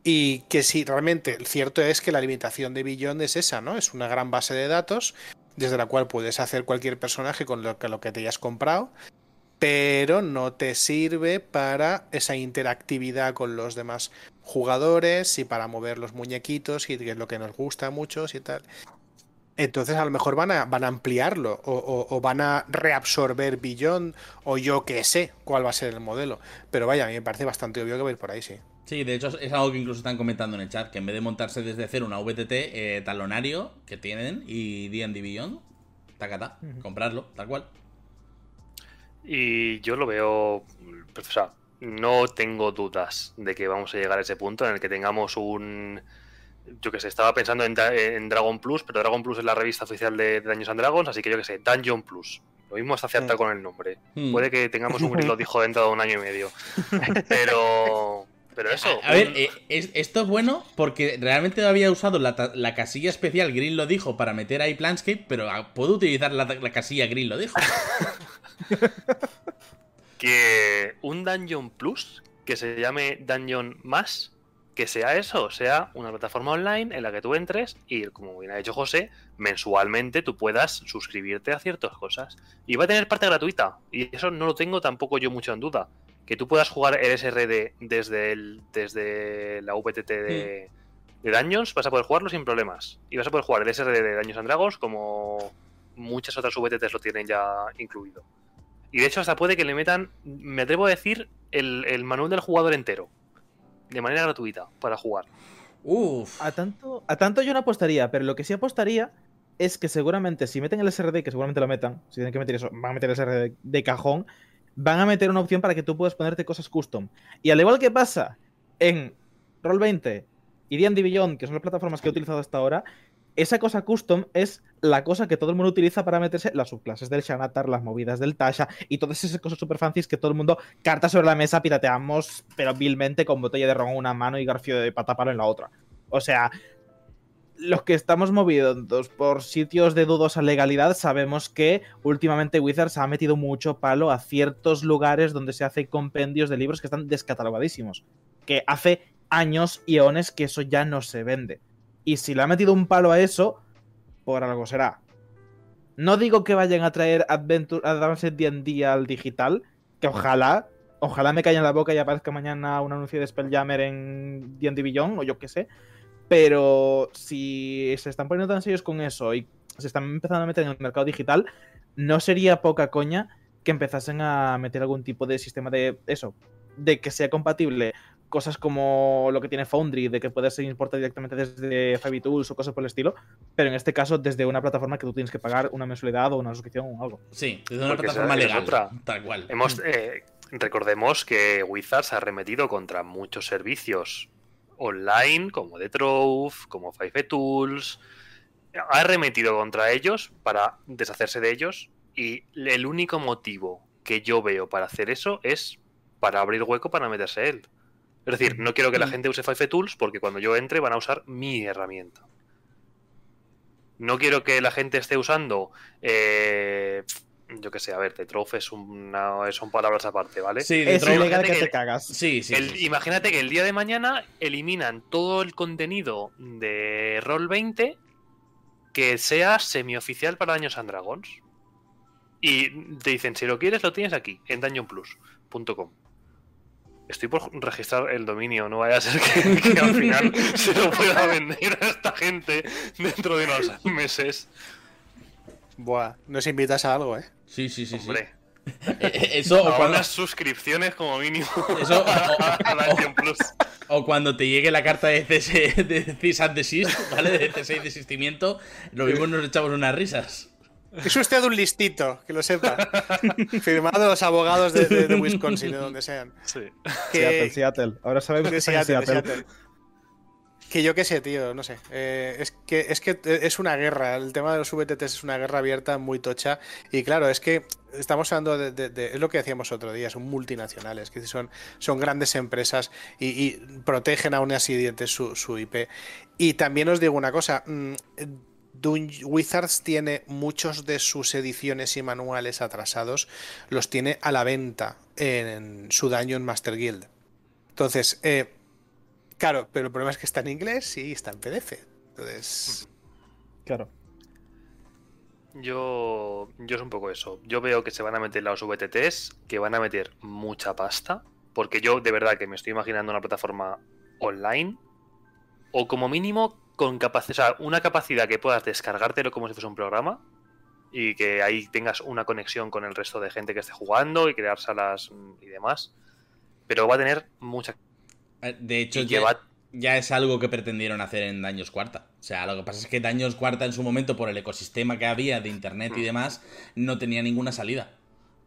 Y que si realmente cierto es que la limitación de Beyond es esa, ¿no? Es una gran base de datos desde la cual puedes hacer cualquier personaje con lo que, lo que te hayas comprado, pero no te sirve para esa interactividad con los demás jugadores y para mover los muñequitos y que es lo que nos gusta a muchos y tal. Entonces a lo mejor van a, van a ampliarlo o, van a reabsorber Beyond o yo que sé cuál va a ser el modelo. Pero vaya, a mí me parece bastante obvio que va a ir por ahí, sí. Sí, de hecho es algo que incluso están comentando en el chat, que en vez de montarse desde cero una VTT eh, talonario que tienen y D&D Beyond, tacata, comprarlo, tal cual. Y yo lo veo, pues, o sea, no tengo dudas de que vamos a llegar a ese punto en el que tengamos un yo que sé, estaba pensando en, Dragon Plus, pero Dragon Plus es la revista oficial de, Dungeons and Dragons, así que yo que sé, Dungeon Plus. Lo mismo está acertado mm. con el nombre. Mm. Puede que tengamos un lo dijo dentro de un año y medio. Pero. Pero eso. A, ver, eh, esto es bueno porque realmente había usado la, casilla especial, Green lo dijo, para meter ahí Planscape, pero ah, puedo utilizar la, casilla Green lo dijo. que un Dungeon Plus, que se llame Dungeon Más, que sea eso, sea una plataforma online en la que tú entres y, como bien ha dicho José, mensualmente tú puedas suscribirte a ciertas cosas. Y va a tener parte gratuita, y eso no lo tengo tampoco yo mucho en duda. Que tú puedas jugar el SRD desde, el, desde la VTT de, de Dungeons, vas a poder jugarlo sin problemas. Y vas a poder jugar el SRD de Dungeons and Dragons como muchas otras VTTs lo tienen ya incluido. Y de hecho hasta puede que le metan, me atrevo a decir, el, el manual del jugador entero de manera gratuita para jugar. Uf. A tanto, a tanto yo no apostaría, pero lo que sí apostaría es que seguramente si meten el SRD, que seguramente lo metan, si tienen que meter eso, van a meter el SRD de cajón, van a meter una opción para que tú puedas ponerte cosas custom. Y al igual que pasa en Roll20 y D&D Beyond, que son las plataformas que he utilizado hasta ahora, esa cosa custom es la cosa que todo el mundo utiliza para meterse las subclases del Shanatar, las movidas del Tasha y todas esas cosas super fancies que todo el mundo carta sobre la mesa, pirateamos, pero vilmente con botella de ron en una mano y garfio de patapalo en la otra. O sea, los que estamos movidos por sitios de dudosa legalidad sabemos que últimamente Wizards ha metido mucho palo a ciertos lugares donde se hace compendios de libros que están descatalogadísimos. Que hace años y eones que eso ya no se vende. Y si le ha metido un palo a eso, por algo será. No digo que vayan a traer Adventure, Advanced D&D al digital, que ojalá, ojalá me caiga en la boca y aparezca mañana un anuncio de Spelljammer en D&D Beyond, o yo qué sé. Pero si se están poniendo tan serios con eso y se están empezando a meter en el mercado digital, no sería poca coña que empezasen a meter algún tipo de sistema de eso, de que sea compatible cosas como lo que tiene Foundry, de que puedes importar directamente desde Five Tools o cosas por el estilo, pero en este caso desde una plataforma que tú tienes que pagar una mensualidad o una suscripción o algo. Sí, desde una plataforma legal, tal cual. Hemos, eh, recordemos que Wizards ha arremetido contra muchos servicios online, como The Trove, como Five Tools, ha arremetido contra ellos para deshacerse de ellos y el único motivo que yo veo para hacer eso es para abrir hueco para meterse él. Es decir, no quiero que la gente use Five Tools porque cuando yo entre van a usar mi herramienta. No quiero que la gente esté usando. Eh, yo qué sé, a ver, Tetrof es una, son palabras aparte, ¿vale? Sí, es ilegal que, te cagas. Sí, sí, Imagínate que el día de mañana eliminan todo el contenido de Roll20 que sea semioficial para Daños and Dragons. Y te dicen, si lo quieres, lo tienes aquí, en dungeonplus.com. Estoy por registrar el dominio, no vaya a ser que, al final se lo pueda vender a esta gente dentro de unos meses. Buah, nos invitas a algo, ¿eh? Sí, sí, sí. Hombre. Eh, eh, eso, o cuando... unas suscripciones como mínimo eso, o, a Plus. O cuando te llegue la carta de, CS, de Cease and Desist, ¿vale? De cese y desistimiento, lo mismo nos echamos unas risas. Es usted un listito, que lo sepa. Firmado los abogados de, Wisconsin, de donde sean. Sí. Seattle, Seattle. Ahora sabemos que Seattle, Seattle. Que yo qué sé, tío, no sé. Eh, es, que, es que es una guerra. El tema de los VTTs es una guerra abierta muy tocha. Y claro, es que estamos hablando de. es lo que decíamos otro día, son multinacionales, que son, son grandes empresas y, protegen aún así su, su IP. Y también os digo una cosa. Mm, Wizards tiene muchos de sus ediciones y manuales atrasados, los tiene a la venta en su Dungeon Master Guild. Entonces, eh, claro, pero el problema es que está en inglés y está en PDF. Entonces. Claro. Yo, yo es un poco eso. Yo veo que se van a meter los VTTs, que van a meter mucha pasta, porque yo de verdad que me estoy imaginando una plataforma online, o como mínimo con capacidad, una capacidad que puedas descargártelo como si fuese un programa y que ahí tengas una conexión con el resto de gente que esté jugando y crear salas y demás. Pero va a tener mucha. Eh, de hecho, ya, ya, es algo que pretendieron hacer en Daños Cuarta. O sea, lo que pasa es que Daños Cuarta en su momento, por el ecosistema que había de internet y mm. demás, no tenía ninguna salida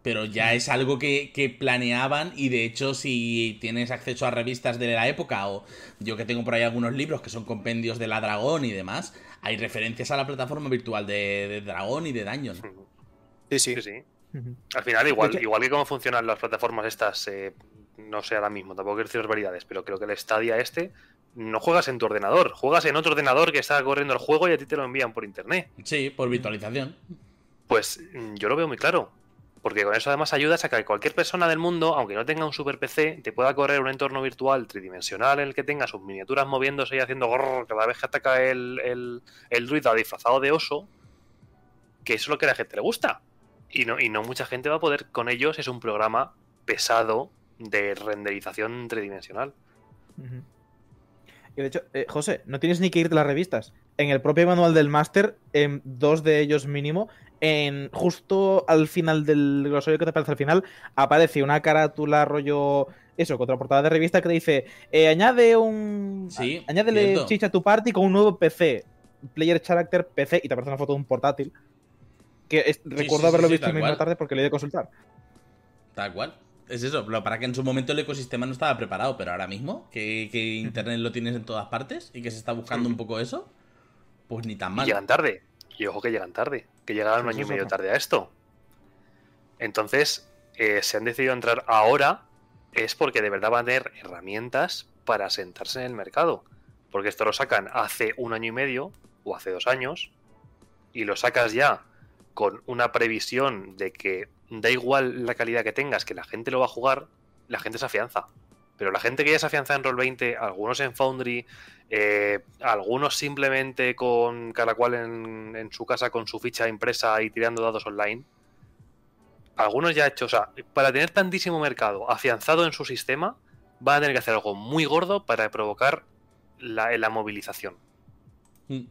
pero ya es algo que, planeaban y de hecho si tienes acceso a revistas de la época o yo que tengo por ahí algunos libros que son compendios de la Dragón y demás, hay referencias a la plataforma virtual de, Dragón y de Dungeon. Sí, sí. sí, Al final, igual, igual que cómo funcionan las plataformas estas, eh, no sé ahora mismo, tampoco quiero decir variedades, pero creo que el Stadia este no juegas en tu ordenador, juegas en otro ordenador que está corriendo el juego y a ti te lo envían por internet. Sí, por virtualización. Pues mm, yo lo veo muy claro. Porque con eso además ayudas a que cualquier persona del mundo, aunque no tenga un super PC, te pueda correr un entorno virtual tridimensional en el que tenga sus miniaturas moviéndose y haciendo gorro cada vez que ataca el, el, el druida disfrazado de oso, que eso es lo que a la gente le gusta. Y no, y no mucha gente va a poder con ellos, es un programa pesado de renderización tridimensional. Y de hecho, eh, José, no tienes ni que irte a las revistas. En el propio manual del máster, en dos de ellos mínimo, en justo al final del glosario que te aparece al final, aparece una carátula rollo eso, portada de revista que te dice eh, añade un sí, añádele chicha a tu party con un nuevo PC, player character PC y te aparece una foto de un portátil. Que recuerdo haberlo visto misma tarde porque le he de consultar. Tal cual. Es eso, para que en su momento el ecosistema no estaba preparado, pero ahora mismo, que, Internet lo tienes en todas partes y que se está buscando un poco eso, pues ni tan mal. llegan tarde. Y ojo que llegan tarde, que llegaron un año y medio tarde a esto. Entonces, eh, se han decidido entrar ahora, es porque de verdad van a tener herramientas para sentarse en el mercado. Porque esto lo sacan hace un año y medio o hace dos años, y lo sacas ya con una previsión de que da igual la calidad que tengas, que la gente lo va a jugar, la gente se afianza. Pero la gente que ya se afianza en Roll20, algunos en Foundry, eh, algunos simplemente con cada cual en, su casa con su ficha impresa y tirando dados online, algunos ya hechos, o sea, para tener tantísimo mercado afianzado en su sistema, van a tener que hacer algo muy gordo para provocar la, la movilización. Mm.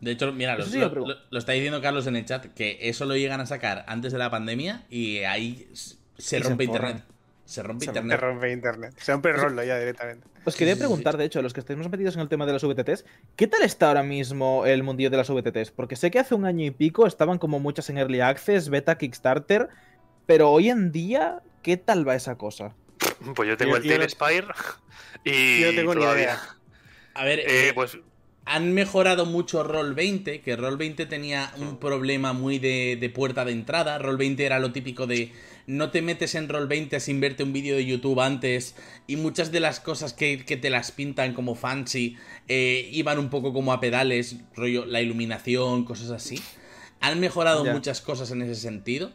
De hecho, mira, lo, está diciendo Carlos en el chat, que eso lo llegan a sacar antes de la pandemia y ahí se rompe internet. Se rompe internet. Se rompe internet. Se rompe rollo ya directamente. Os quería preguntar, de hecho, a los que estemos metidos en el tema de las VTTs, ¿qué tal está ahora mismo el mundillo de las VTTs? Porque sé que hace un año y pico estaban como muchas en Early Access, Beta, Kickstarter, pero hoy en día, ¿qué tal va esa cosa? Pues yo tengo el Telespire y. Yo no tengo ni idea. A ver, eh, eh pues han mejorado mucho Roll20, que Roll20 tenía un problema muy de, puerta de entrada. Roll20 era lo típico de no te metes en Roll20 sin verte un vídeo de YouTube antes. Y muchas de las cosas que, te las pintan como fancy eh, iban un poco como a pedales, rollo la iluminación, cosas así. Han mejorado muchas cosas en ese sentido.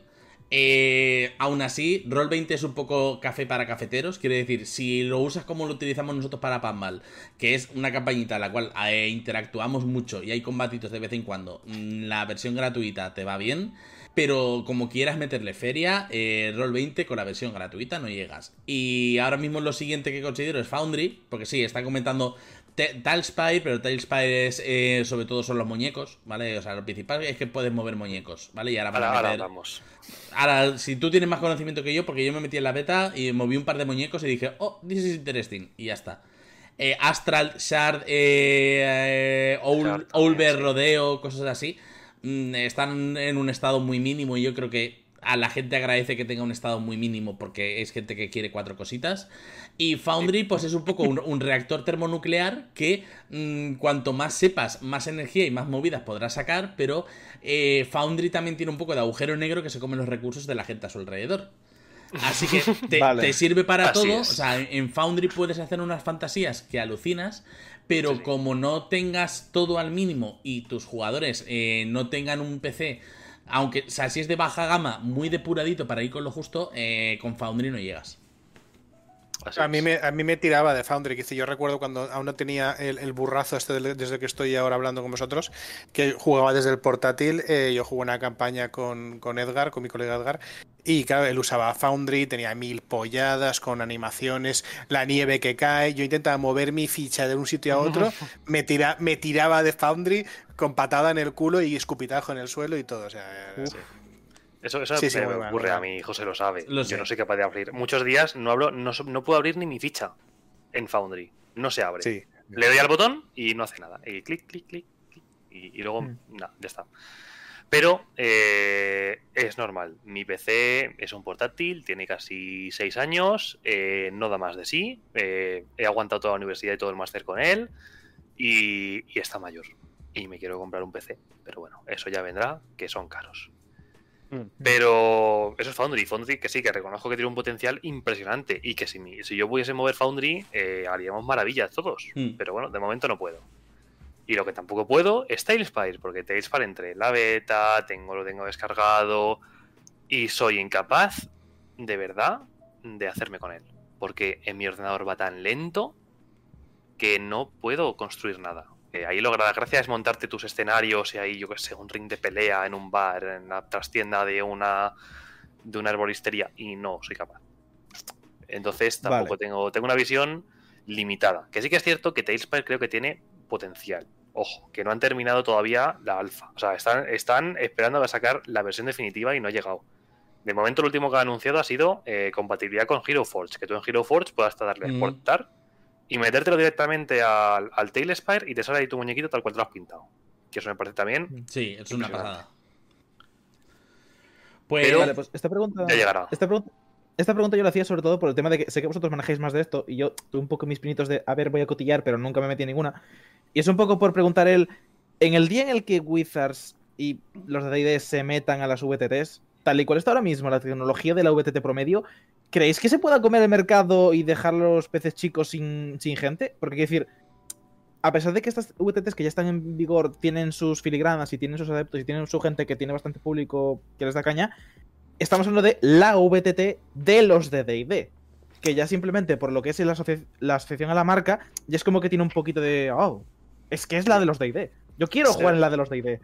Eh, aún así, Roll20 es un poco café para cafeteros. Quiere decir, si lo usas como lo utilizamos nosotros para Panball, que es una campañita en la cual eh, interactuamos mucho y hay combatitos de vez en cuando, mm, la versión gratuita te va bien. Pero como quieras meterle feria, eh, Roll20 con la versión gratuita no llegas. Y ahora mismo lo siguiente que considero es Foundry, porque sí, están comentando Talespire, pero Talespire es eh, sobre todo son los muñecos, ¿vale? O sea, lo principal es que puedes mover muñecos, ¿vale? Y ahora, ahora, vamos. Ahora, si tú tienes más conocimiento que yo, porque yo me metí en la beta y moví un par de muñecos y dije, oh, this is interesting, y ya está. Eh, Astral, Shard, eh, eh Rodeo, cosas así, mm, están en un estado muy mínimo y yo creo que a la gente agradece que tenga un estado muy mínimo porque es gente que quiere cuatro cositas. Y Foundry, pues es un poco un, reactor termonuclear que mm, cuanto más sepas, más energía y más movidas podrás sacar, pero eh, Foundry también tiene un poco de agujero negro que se come los recursos de la gente a su alrededor. Así que te, sirve para todo. O sea, en Foundry puedes hacer unas fantasías que alucinas, pero como no tengas todo al mínimo y tus jugadores eh, no tengan un PC, aunque, o sea, si es de baja gama, muy depuradito para ir con lo justo, eh, con Foundry no llegas. A mí, me, a mí me tiraba de Foundry, que yo recuerdo cuando aún no tenía el, burrazo este desde que estoy ahora hablando con vosotros, que jugaba desde el portátil, eh, yo jugué una campaña con, con, Edgar, con mi colega Edgar, y claro, él usaba Foundry, tenía mil polladas con animaciones, la nieve que cae, yo intentaba mover mi ficha de un sitio a otro, me, tira, me tiraba de Foundry con patada en el culo y escupitajo en el suelo y todo, o sea... Eso, eso me, ocurre a mí, José lo sabe. Yo no soy capaz de abrir. Muchos días no, hablo, no, puedo abrir ni mi ficha en Foundry. No se abre. Le doy al botón y no hace nada. Y clic, clic, clic. Y, luego, mm. nada, ya está. Pero eh, es normal. Mi PC es un portátil, tiene casi 6 años, eh, no da más de sí. Eh, he aguantado toda la universidad y todo el máster con él. Y, y está mayor. Y me quiero comprar un PC. Pero bueno, eso ya vendrá, que son caros. Mm. Pero eso es Foundry. Foundry que sí, que reconozco que tiene un potencial impresionante y que si, si yo pudiese mover Foundry eh, haríamos maravillas todos. Mm. Pero bueno, de momento no puedo. Y lo que tampoco puedo es Tailspire, porque Tailspire entre la beta, tengo, lo tengo descargado y soy incapaz, de verdad, de hacerme con él. Porque en mi ordenador va tan lento que no puedo construir nada. Eh, ahí lo la gracia es montarte tus escenarios y ahí, yo que sé, un ring de pelea en un bar, en la trastienda de una, de una arboristería, y no soy capaz. Entonces tampoco tengo, tengo una visión limitada. Que sí que es cierto que Tailspire creo que tiene potencial. Ojo, que no han terminado todavía la alfa. O sea, están, están esperando a sacar la versión definitiva y no ha llegado. De momento, lo último que ha anunciado ha sido eh, compatibilidad con Hero Forge. Que tú en Hero Forge puedas darle mm. exportar y metértelo directamente al, al Tailspire y te sale ahí tu muñequito tal cual te lo has pintado. Que eso me parece también. Sí, es una pasada. Pues, pues esta pregunta. Ya llegará. Esta pregunta, esta pregunta yo la hacía sobre todo por el tema de que sé que vosotros manejáis más de esto y yo tuve un poco mis pinitos de, a ver, voy a cotillar, pero nunca me metí ninguna. Y es un poco por preguntar él, en el día en el que Wizards y los de se metan a las VTTs, tal y cual está ahora mismo la tecnología de la VTT promedio, ¿Creéis que se pueda comer el mercado y dejar los peces chicos sin, gente? Porque quiero decir, a pesar de que estas VTTs que ya están en vigor tienen sus filigranas y tienen sus adeptos y tienen su gente que tiene bastante público que les da caña, estamos hablando de la VTT de los de DD. Que ya simplemente por lo que es la, asociación a la marca, ya es como que tiene un poquito de. Oh, es que es la de los DD. Yo quiero jugar en la de los DD.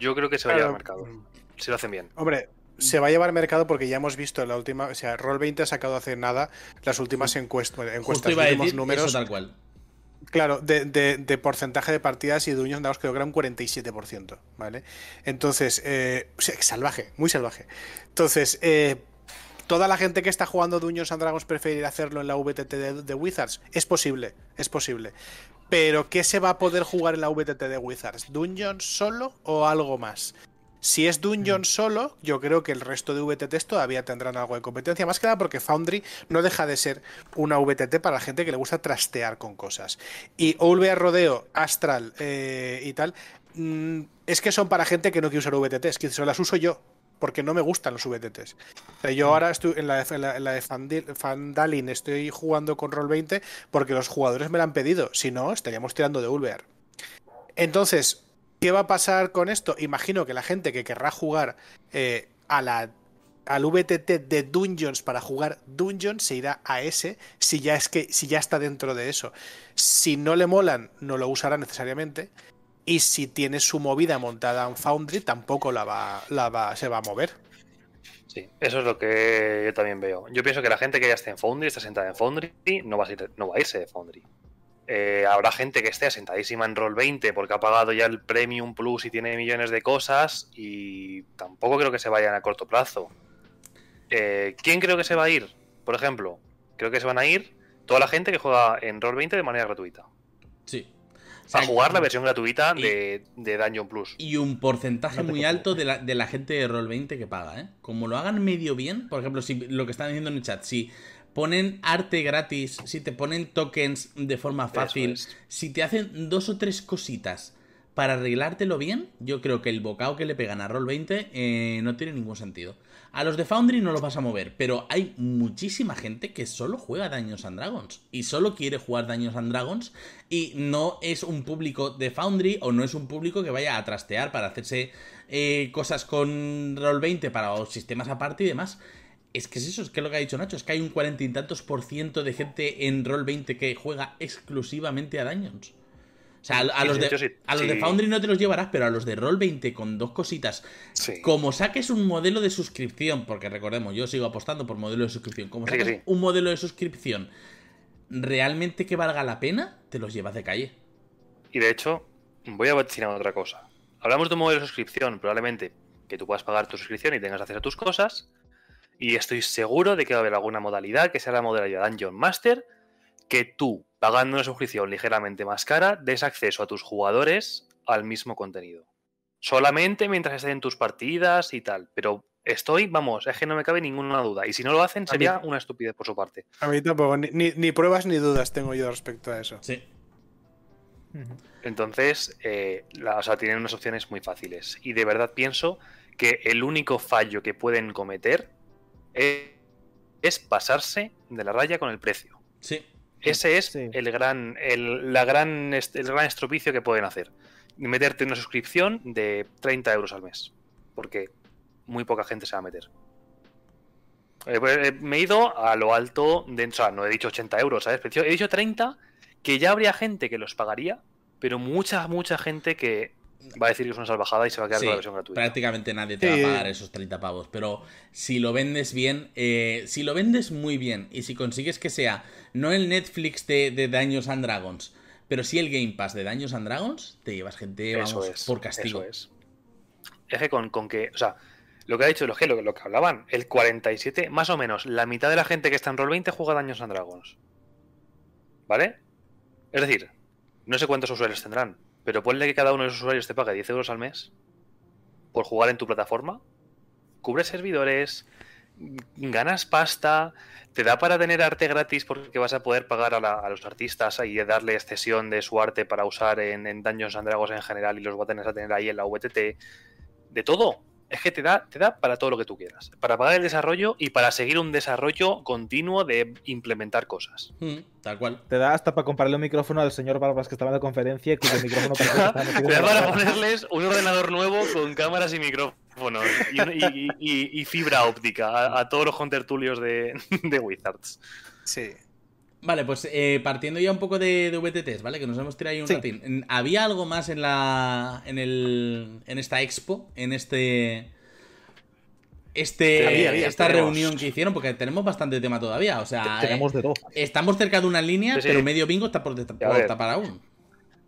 Yo creo que se va a llevar al mercado. Si lo hacen bien. Hombre, se va a llevar mercado porque ya hemos visto en la última, o sea, Roll20 ha sacado hace nada las últimas encuestas, encuestas los últimos números. tal cual. Claro, de, porcentaje de partidas y de Dungeons Dragons creo que era un 47%, ¿vale? Entonces, eh, salvaje, muy salvaje. Entonces, eh, toda la gente que está jugando Dungeons and Dragons preferir hacerlo en la VTT de, de, Wizards. Es posible, es posible. Pero, ¿qué se va a poder jugar en la VTT de Wizards? ¿Dungeons solo o algo más? Si es Dungeon solo, yo creo que el resto de VTTs todavía tendrán algo de competencia. Más que nada porque Foundry no deja de ser una VTT para la gente que le gusta trastear con cosas. Y OVR Rodeo, Astral eh, y tal, mm, es que son para gente que no quiere usar VTTs, que se las uso yo porque no me gustan los VTTs. yo ahora estoy en la, de Fandalin, estoy jugando con Roll20 porque los jugadores me lo han pedido. Si no, estaríamos tirando de Ulver. Entonces, ¿Qué va a pasar con esto? Imagino que la gente que querrá jugar eh, a la, al VTT de Dungeons para jugar Dungeons se irá a ese si ya, es que, si ya está dentro de eso. Si no le molan, no lo usará necesariamente. Y si tiene su movida montada en Foundry, tampoco la va, la va, se va a mover. Sí, eso es lo que yo también veo. Yo pienso que la gente que ya esté en Foundry, está sentada en Foundry, no va a, no va a irse de Foundry. Eh, habrá gente que esté asentadísima en Roll 20 porque ha pagado ya el Premium Plus y tiene millones de cosas y tampoco creo que se vayan a corto plazo. Eh, ¿Quién creo que se va a ir? Por ejemplo, creo que se van a ir toda la gente que juega en Roll 20 de manera gratuita. Sí. a jugar la versión gratuita de, de, Dungeon Plus. Y un porcentaje muy alto de la, de la gente de Roll 20 que paga, ¿eh? Como lo hagan medio bien, por ejemplo, si lo que están diciendo en el chat, si ponen arte gratis, si te ponen tokens de forma fácil, si te hacen dos o tres cositas para arreglártelo bien, yo creo que el bocado que le pegan a Roll20 eh, no tiene ningún sentido. A los de Foundry no los vas a mover, pero hay muchísima gente que solo juega Daños and Dragons y solo quiere jugar Daños and Dragons y no es un público de Foundry o no es un público que vaya a trastear para hacerse eh, cosas con Roll20 para sistemas aparte y demás. Es que es eso, es que lo que ha dicho Nacho, es que hay un cuarenta y tantos por ciento de gente en Roll 20 que juega exclusivamente a Dungeons. O sea, a, los, de, a los de Foundry no te los llevarás, pero a los de Roll 20 con dos cositas. Como saques un modelo de suscripción, porque recordemos, yo sigo apostando por modelo de suscripción. Como saques un modelo de suscripción realmente que valga la pena, te los llevas de calle. Y de hecho, voy a decir otra cosa. Hablamos de un modelo de suscripción, probablemente que tú puedas pagar tu suscripción y tengas acceso a tus cosas, y estoy seguro de que va a haber alguna modalidad, que sea la modalidad Dungeon Master, que tú, pagando una suscripción ligeramente más cara, des acceso a tus jugadores al mismo contenido. Solamente mientras estén en tus partidas y tal. Pero estoy, vamos, es que no me cabe ninguna duda. Y si no lo hacen, sería una estupidez por su parte. A mí tampoco, ni, pruebas ni dudas tengo yo respecto a eso. Sí. Entonces, eh, o sea, tienen unas opciones muy fáciles. Y de verdad pienso que el único fallo que pueden cometer es, pasarse de la raya con el precio. Sí. Ese es el gran, el, la gran, el gran estropicio que pueden hacer. Meterte una suscripción de 30 euros al mes. Porque muy poca gente se va a meter. Eh, pues, eh, me he ido a lo alto de. O sea, no he dicho 80 euros, ¿sabes? He dicho 30, que ya habría gente que los pagaría, pero mucha, mucha gente que va a decir que es una salvajada y se va a quedar con la versión gratuita. Prácticamente nadie te va a pagar esos 30 pavos. Pero si lo vendes bien, eh, si lo vendes muy bien y si consigues que sea no el Netflix de, de Daños and Dragons, pero sí el Game Pass de Daños and Dragons, te llevas gente vamos, por castigo. Eso es. Es que con, con que, o sea, lo que ha dicho lo que, lo, que hablaban, el 47, más o menos, la mitad de la gente que está en Roll20 juega Daños and Dragons. ¿Vale? Es decir, no sé cuántos usuarios tendrán, pero ponle que cada uno de los usuarios te pague 10 euros al mes por jugar en tu plataforma, cubre servidores, ganas pasta, te da para tener arte gratis porque vas a poder pagar a, los artistas y darle excesión de su arte para usar en, en Dungeons and Dragons en general y los vas a tener a tener ahí en la VTT. De todo es que te da, te da para todo lo que tú quieras. Para pagar el desarrollo y para seguir un desarrollo continuo de implementar cosas. Hmm, tal cual. Te da hasta para comprarle un micrófono al señor Barbas que estaba en la conferencia y cuyo micrófono te da para ponerles un ordenador nuevo con cámaras y micrófonos y, fibra óptica a, todos los contertulios de, de Wizards. Sí. Vale, pues eh, partiendo ya un poco de, de, VTTs, ¿vale? Que nos hemos tirado ahí un ratín. ¿Había algo más en la. en el. en esta expo? En este. Este, esta reunión que hicieron, porque tenemos bastante tema todavía. O sea, tenemos de todo. Estamos cerca de una línea, pero medio bingo está por, tapar aún.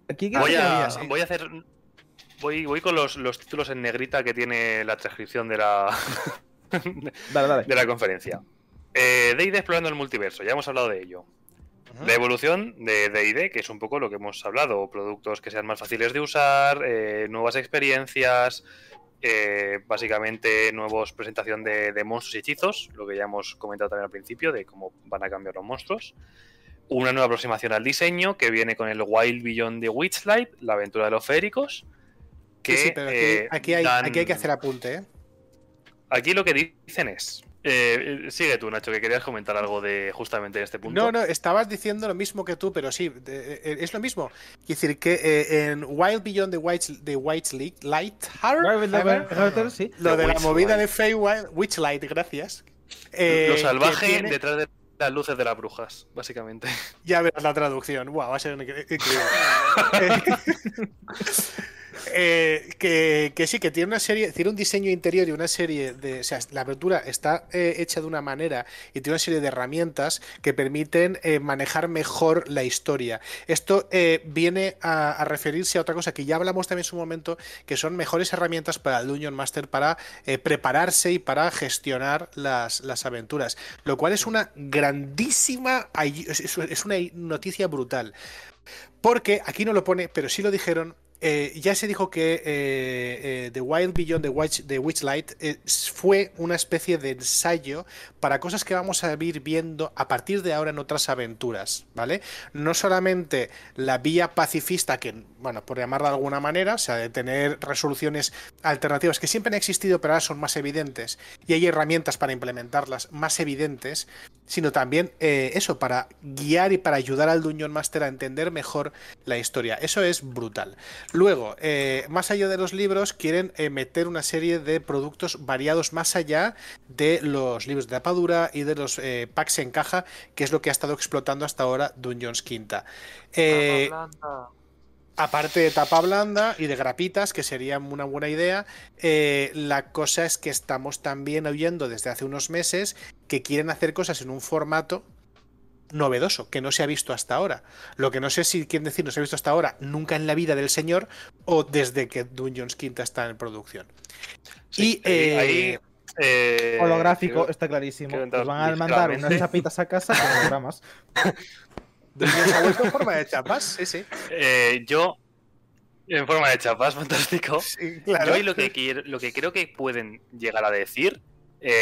voy, a, voy a hacer. Voy, voy con los, los, títulos en negrita que tiene la transcripción de la. de la conferencia. Eh, DD explorando el multiverso, ya hemos hablado de ello. La evolución de DD, que es un poco lo que hemos hablado, productos que sean más fáciles de usar, eh, nuevas experiencias, eh, básicamente nuevos presentación de, monstruos y hechizos, lo que ya hemos comentado también al principio, de cómo van a cambiar los monstruos. Una nueva aproximación al diseño que viene con el Wild Beyond the Witchlight, la aventura de los féricos. Que, sí, pero aquí, hay, aquí hay que hacer apunte. ¿eh? Aquí lo que dicen es, eh, sigue tú, Nacho, que querías comentar algo de justamente este punto. No, no, estabas diciendo lo mismo que tú, pero sí, eh, es lo mismo. Es decir, que eh, en Wild Beyond the White, the White Light, lo de la movida de Feywild, Witchlight, gracias. lo salvaje detrás de las luces de las brujas, básicamente. Ya verás la traducción. Wow, va a ser increíble. Eh, que, sí, que tiene una serie, tiene un diseño interior y una serie de. O sea, la apertura está eh, hecha de una manera y tiene una serie de herramientas que permiten eh, manejar mejor la historia. Esto viene a, referirse a otra cosa que ya hablamos también en su momento, que son mejores herramientas para el Dungeon Master para prepararse y para gestionar las, las, aventuras. Lo cual es una grandísima. Es una noticia brutal. Porque aquí no lo pone, pero sí lo dijeron eh, ya se dijo que eh, eh, The Wild Beyond the, the Witchlight fue una especie de ensayo para cosas que vamos a ir viendo a partir de ahora en otras aventuras, ¿vale? No solamente la vía pacifista, que, bueno, por llamarla de alguna manera, o sea, de tener resoluciones alternativas que siempre han existido, pero ahora son más evidentes, y hay herramientas para implementarlas más evidentes, sino también eso, para guiar y para ayudar al Dungeon Master a entender mejor la historia. Eso es brutal. Luego, eh, más allá de los libros, quieren eh, meter una serie de productos variados más allá de los libros de tapadura y de los eh, packs en caja, que es lo que ha estado explotando hasta ahora Dungeons Quinta. Aparte de tapa blanda y de grapitas, que sería una buena idea, la cosa es que estamos también oyendo desde hace unos meses que quieren hacer cosas en un formato novedoso, que no se ha visto hasta ahora. Lo que no sé si quieren decir no se ha visto hasta ahora, nunca en la vida del señor, o desde que Dungeons Quinta está en producción. y eh, eh, holográfico, está clarísimo. Nos van a mandar unas chapitas a casa con hologramas. ¿Dungeons en forma de chapas? Sí, sí. Eh, yo, en forma de chapas, fantástico. Yo lo que, lo que creo que pueden llegar a decir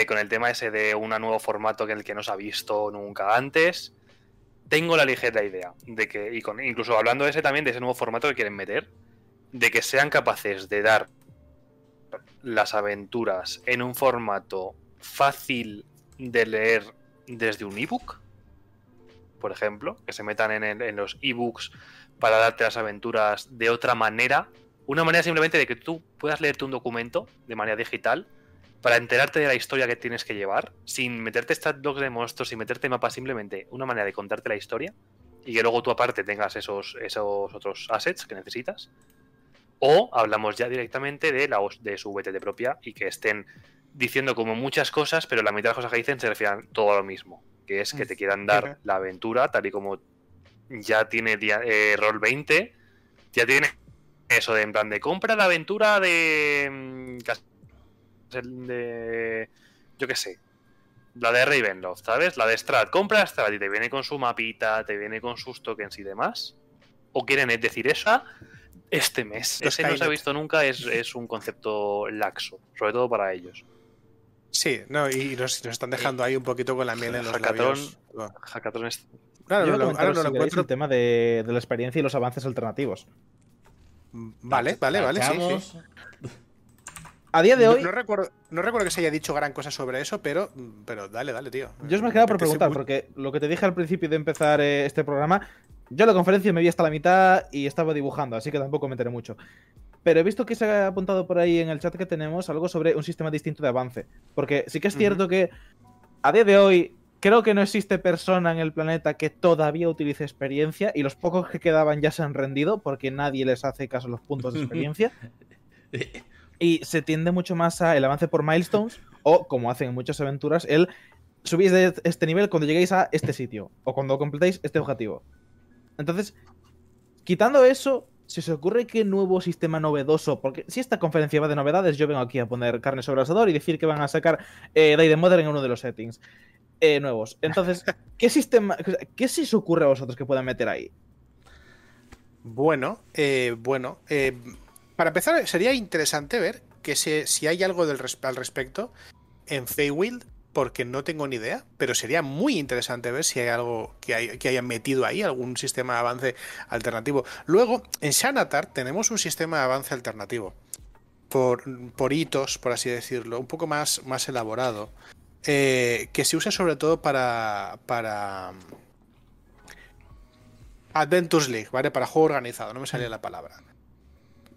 con el tema ese de un nuevo formato que el que no se ha visto nunca antes, tengo la ligera idea de que, y con, incluso hablando de ese también, de ese nuevo formato que quieren meter, de que sean capaces de dar las aventuras en un formato fácil de leer desde un ebook, por ejemplo, que se metan en, en los ebooks para darte las aventuras de otra manera, una manera simplemente de que tú puedas leerte un documento de manera digital para enterarte de la historia que tienes que llevar, sin meterte stat blogs de monstruos, sin meterte mapas, simplemente una manera de contarte la historia y que luego tú aparte tengas esos, esos otros assets que necesitas. O hablamos ya directamente de, la, de su VTT propia y que estén diciendo como muchas cosas, pero la mitad de las cosas que dicen se refieren todo a lo mismo, que es que te quieran dar la aventura tal y como ya tiene eh, Roll 20, ya tiene eso de en plan de compra la aventura de, mm, de yo qué sé, la de Ravenloft, ¿sabes? La de Strat, compra Strat y te viene con su mapita, te viene con sus tokens y demás. ¿O quieren decir eso? Este mes. Ese no se ha visto nunca, es, un concepto laxo, sobre todo para ellos. Sí, no, y nos, están dejando ahí un poquito con la miel en los labios. Hackathon es Claro, no, no, encuentro. el tema de, la experiencia y los avances alternativos. Vale, vale, vale, sí, A día de hoy. No, recuerdo, no recuerdo que se haya dicho gran cosa sobre eso, pero, pero dale, dale, tío. Yo os me he quedado por preguntar, porque lo que te dije al principio de empezar eh, este programa, yo la conferencia me vi hasta la mitad y estaba dibujando, así que tampoco me enteré mucho. Pero he visto que se ha apuntado por ahí en el chat que tenemos algo sobre un sistema distinto de avance. Porque sí que es cierto que a día de hoy Creo que no existe persona en el planeta que todavía utilice experiencia y los pocos que quedaban ya se han rendido porque nadie les hace caso a los puntos de experiencia. y se tiende mucho más a el avance por milestones o, como hacen en muchas aventuras, el subís de este nivel cuando lleguéis a este sitio o cuando completéis este objetivo. Entonces, quitando eso, si se ocurre que nuevo sistema novedoso, porque si esta conferencia va de novedades, yo vengo aquí a poner carne sobre el asador y decir que van a sacar eh, Day Mother en uno de los settings. Eh, nuevos. Entonces, ¿qué sistema, qué se os ocurre a vosotros que puedan meter ahí? Bueno, eh, bueno, eh, para empezar sería interesante ver que si hay algo del al respecto en Feywild, porque no tengo ni idea, pero sería muy interesante ver si hay algo que, hay, que hayan metido ahí, algún sistema de avance alternativo. Luego, en Shanatar tenemos un sistema de avance alternativo. Por, por hitos, por así decirlo, un poco más, más elaborado. Eh, que se usa sobre todo para, para Adventures League, ¿vale? Para juego organizado, no me salía la palabra.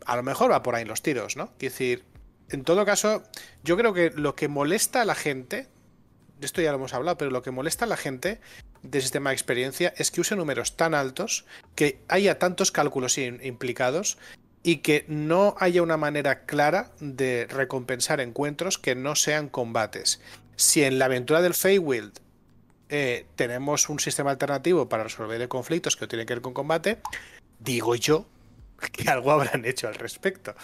A lo mejor va por ahí los tiros, ¿no? Es decir, en todo caso, yo creo que lo que molesta a la gente, de esto ya lo hemos hablado, pero lo que molesta a la gente del sistema de experiencia es que use números tan altos, que haya tantos cálculos implicados y que no haya una manera clara de recompensar encuentros que no sean combates. Si en la aventura del Feywild eh, tenemos un sistema alternativo para resolver conflictos que tienen que ver con combate, digo yo que algo habrán hecho al respecto.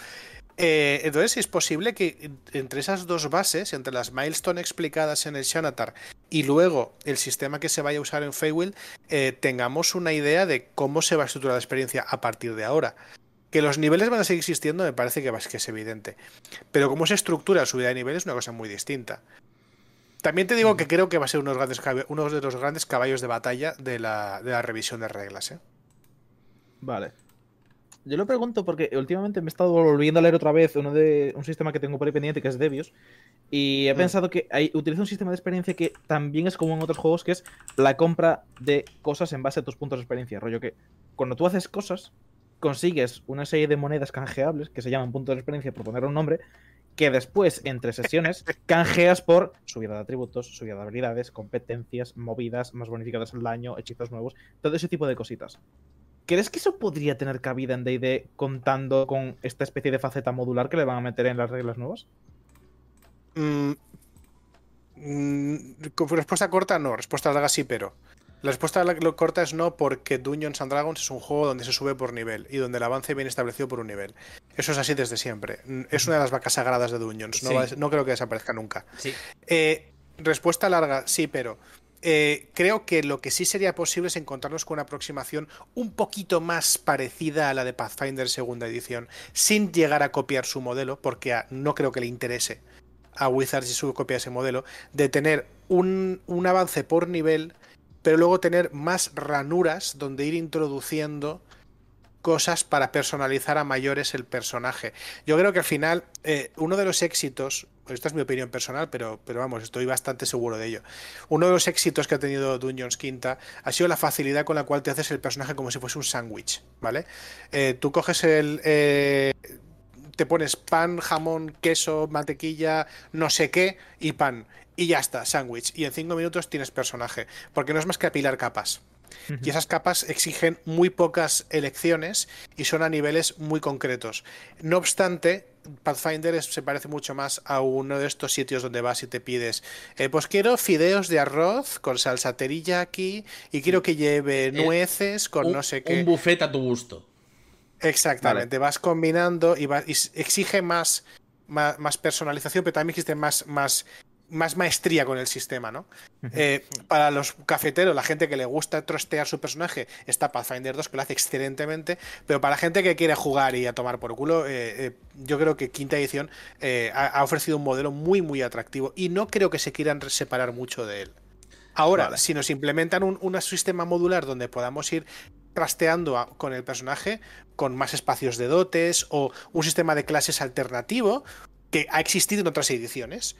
Eh, entonces es posible que entre esas dos bases, entre las milestone explicadas en el Shanatar y luego el sistema que se vaya a usar en Feywild, eh, tengamos una idea de cómo se va a estructurar la experiencia a partir de ahora. Que los niveles van a seguir existiendo me parece que es evidente. Pero cómo se estructura la subida de niveles es una cosa muy distinta. También te digo que creo que va a ser uno de los grandes, uno de los grandes caballos de batalla de la, revisión de reglas. ¿eh? Vale. Yo lo pregunto porque últimamente me he estado volviendo a leer otra vez uno de un sistema que tengo por ahí pendiente que es Debius. Y he mm. pensado que hay, utiliza un sistema de experiencia que también es como en otros juegos, que es la compra de cosas en base a tus puntos de experiencia. Rollo que cuando tú haces cosas, consigues una serie de monedas canjeables que se llaman puntos de experiencia por poner un nombre, que después, entre sesiones, canjeas por subida de atributos, subida de habilidades, competencias, movidas, más bonificadas el daño, hechizos nuevos, todo ese tipo de cositas. ¿Crees que eso podría tener cabida en D&D contando con esta especie de faceta modular que le van a meter en las reglas nuevas? Mm, mm, respuesta corta, no. Respuesta larga, sí, pero. La respuesta corta es no, porque Dungeons and Dragons es un juego donde se sube por nivel y donde el avance viene establecido por un nivel. Eso es así desde siempre. Es una de las vacas sagradas de Dungeons. No, creo que desaparezca nunca. Eh, respuesta larga, sí, pero eh, creo que lo que sí sería posible es encontrarnos con una aproximación un poquito más parecida a la de Pathfinder segunda edición, sin llegar a copiar su modelo, porque no creo que le interese a Wizards si su copia ese modelo, de tener un, un avance por nivel pero luego tener más ranuras donde ir introduciendo cosas para personalizar a mayores el personaje. Yo creo que al final, eh, uno de los éxitos, esta es mi opinión personal, pero, pero vamos, estoy bastante seguro de ello. Uno de los éxitos que ha tenido Dungeons Quinta ha sido la facilidad con la cual te haces el personaje como si fuese un sándwich, ¿vale? Eh, tú coges el. Eh, te pones pan, jamón, queso, mantequilla, no sé qué, y pan. Y ya está, sándwich. Y en cinco minutos tienes personaje. Porque no es más que apilar capas. Y esas capas exigen muy pocas elecciones y son a niveles muy concretos. No obstante, Pathfinder se parece mucho más a uno de estos sitios donde vas y te pides, eh, pues quiero fideos de arroz con salsa teriyaki y quiero que lleve eh, nueces con no sé qué. Un buffet a tu gusto. Exactamente, vas combinando y, exige más, más, personalización, pero también existe más, más más maestría con el sistema, ¿no? Eh, para los cafeteros, la gente que le gusta trostear su personaje, está Pathfinder 2, que lo hace excelentemente, pero para la gente que quiere jugar y a tomar por culo, eh, eh, yo creo que quinta edición ha, ofrecido un modelo muy, muy atractivo y no creo que se quieran separar mucho de él. Ahora, si nos implementan un, un, sistema modular donde podamos ir trasteando con el personaje, con más espacios de dotes o un sistema de clases alternativo, que ha existido en otras ediciones,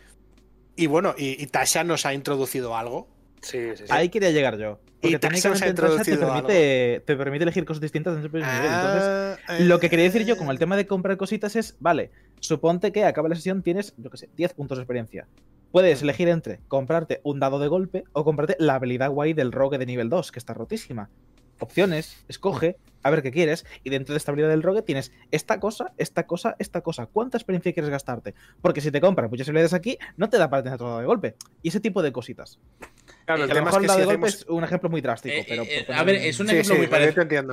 y bueno, y, Tasha nos ha introducido algo. Sí, sí, sí. Ahí quería llegar yo. Porque y Tasha nos ha introducido te permite, te permite elegir cosas distintas dentro del nivel. Entonces, ah, lo que quería decir yo con el tema de comprar cositas es, vale, suponte que acaba la sesión tienes, yo qué sé, 10 puntos de experiencia. Puedes elegir entre comprarte un dado de golpe o comprarte la habilidad guay del rogue de nivel 2, que está rotísima opciones, escoge, a ver qué quieres, y dentro de esta habilidad del rogue tienes esta cosa, esta cosa, esta cosa. ¿Cuánta experiencia quieres gastarte? Porque si te compras muchas habilidades aquí, no te da para tener todo de golpe. Y ese tipo de cositas. Claro, el, tema de golpe es un ejemplo muy drástico. Eh, pero eh, a ver, es un ejemplo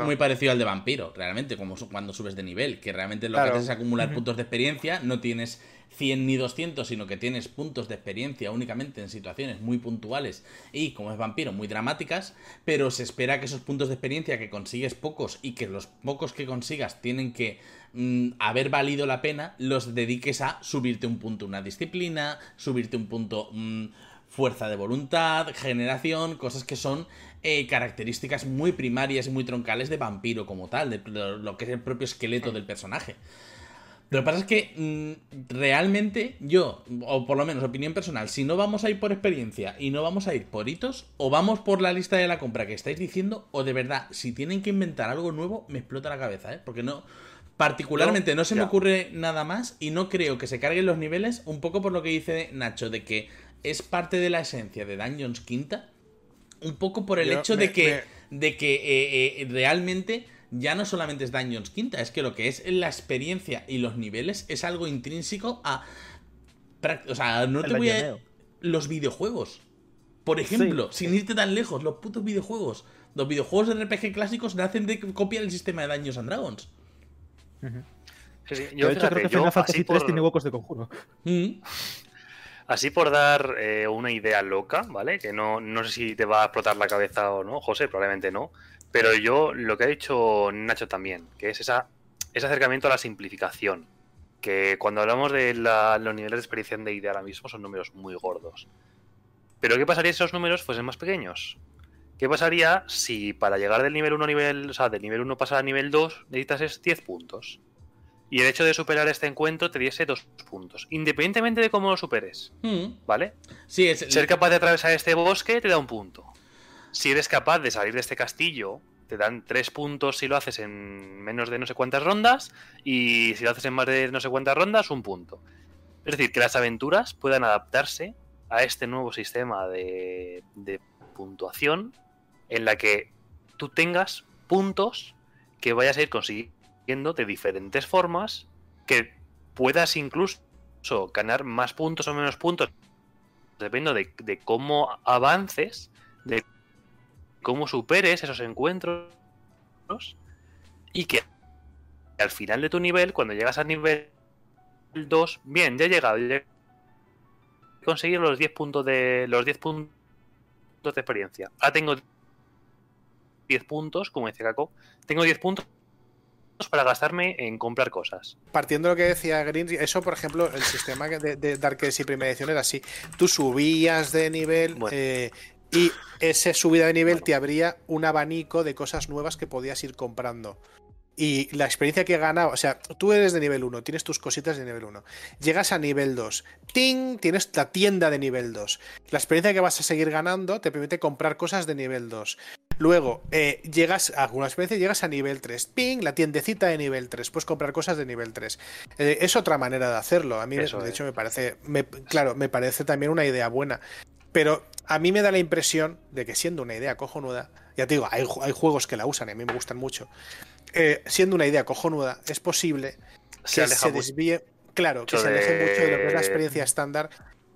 muy, parecido al de vampiro, realmente, como cuando subes de nivel, que realmente lo que haces es acumular puntos de experiencia, no tienes 100 ni 200, sino que tienes puntos de experiencia únicamente en situaciones muy puntuales y, como es vampiro, muy dramáticas, pero se espera que esos puntos de experiencia que consigues pocos y que los pocos que consigas tienen que mm, haber valido la pena, los dediques a subirte un punto una disciplina, subirte un punto mm, fuerza de voluntad, generación, cosas que son eh, características muy primarias y muy troncales de vampiro como tal, de lo que es el propio esqueleto del personaje. Lo que pasa es que mm, realmente yo, o por lo menos opinión personal, si no vamos a ir por experiencia y no vamos a ir por hitos, o vamos por la lista de la compra que estáis diciendo, o de verdad, si tienen que inventar algo nuevo, me explota la cabeza, ¿eh? Porque no, particularmente no, se me ocurre nada más y no creo que se carguen los niveles, un poco por lo que dice Nacho, de que es parte de la esencia de Dungeons Quinta, un poco por el hecho de que, de que eh, eh, realmente ya no solamente es Dungeons Quinta, es que lo que es la experiencia y los niveles es algo intrínseco a. O sea, no te voy a. Los videojuegos. Por ejemplo, sin irte tan lejos, los putos videojuegos. Los videojuegos de RPG clásicos nacen de copiar el sistema de Dungeons and Dragons. Yo, de hecho, creo que Final Fantasy 3 tiene huecos de conjuro. Mm. Así por dar eh, una idea loca, ¿vale? Que no, no sé si te va a explotar la cabeza o no, José, probablemente no. Pero yo, lo que ha dicho Nacho también, que es esa, ese acercamiento a la simplificación. Que cuando hablamos de los niveles de experiencia de idea ahora mismo son números muy gordos. Pero ¿qué pasaría si esos números fuesen más pequeños? ¿Qué pasaría si para llegar del nivel 1 a nivel, o sea, del nivel 1 pasar a nivel 2 necesitas 10 puntos? Y el hecho de superar este encuentro te diese 2 puntos, independientemente de cómo lo superes. Mm. ¿Vale? Sí, es... Ser capaz de atravesar este bosque te da un punto. Si eres capaz de salir de este castillo, te dan tres puntos si lo haces en menos de no sé cuántas rondas y si lo haces en más de no sé cuántas rondas, un punto. Es decir, que las aventuras puedan adaptarse a este nuevo sistema de, de puntuación en la que tú tengas puntos que vayas a ir consiguiendo de diferentes formas, que puedas incluso ganar más puntos o menos puntos, dependiendo de, de cómo avances, de cómo superes esos encuentros y que al final de tu nivel, cuando llegas al nivel 2, bien, ya he llegado, ya he conseguido los 10 puntos de los 10 puntos de experiencia. Ahora tengo 10 puntos, como dice Kako, tengo 10 puntos para gastarme en comprar cosas. Partiendo de lo que decía Green, eso por ejemplo, el sistema de, de y primera edición era así. Tú subías de nivel, eh, y esa subida de nivel te abría un abanico de cosas nuevas que podías ir comprando. y la experiencia que he ganado, o sea, tú eres de nivel 1, tienes tus cositas de nivel 1, llegas a nivel 2, ¡ting! Tienes la tienda de nivel 2. La experiencia que vas a seguir ganando te permite comprar cosas de nivel 2. Luego, eh, llegas a alguna experiencia, llegas a nivel 3, ¡ping! La tiendecita de nivel 3, puedes comprar cosas de nivel 3. Eh, es otra manera de hacerlo. A mí, de hecho, me parece, claro, me parece también una idea buena. Pero a mí me da la impresión de que siendo una idea cojonuda, ya te digo, hay, hay juegos que la usan y a mí me gustan mucho eh, siendo una idea cojonuda, es posible que se, desvíe. Claro, que se aleje mucho de lo que es la experiencia estándar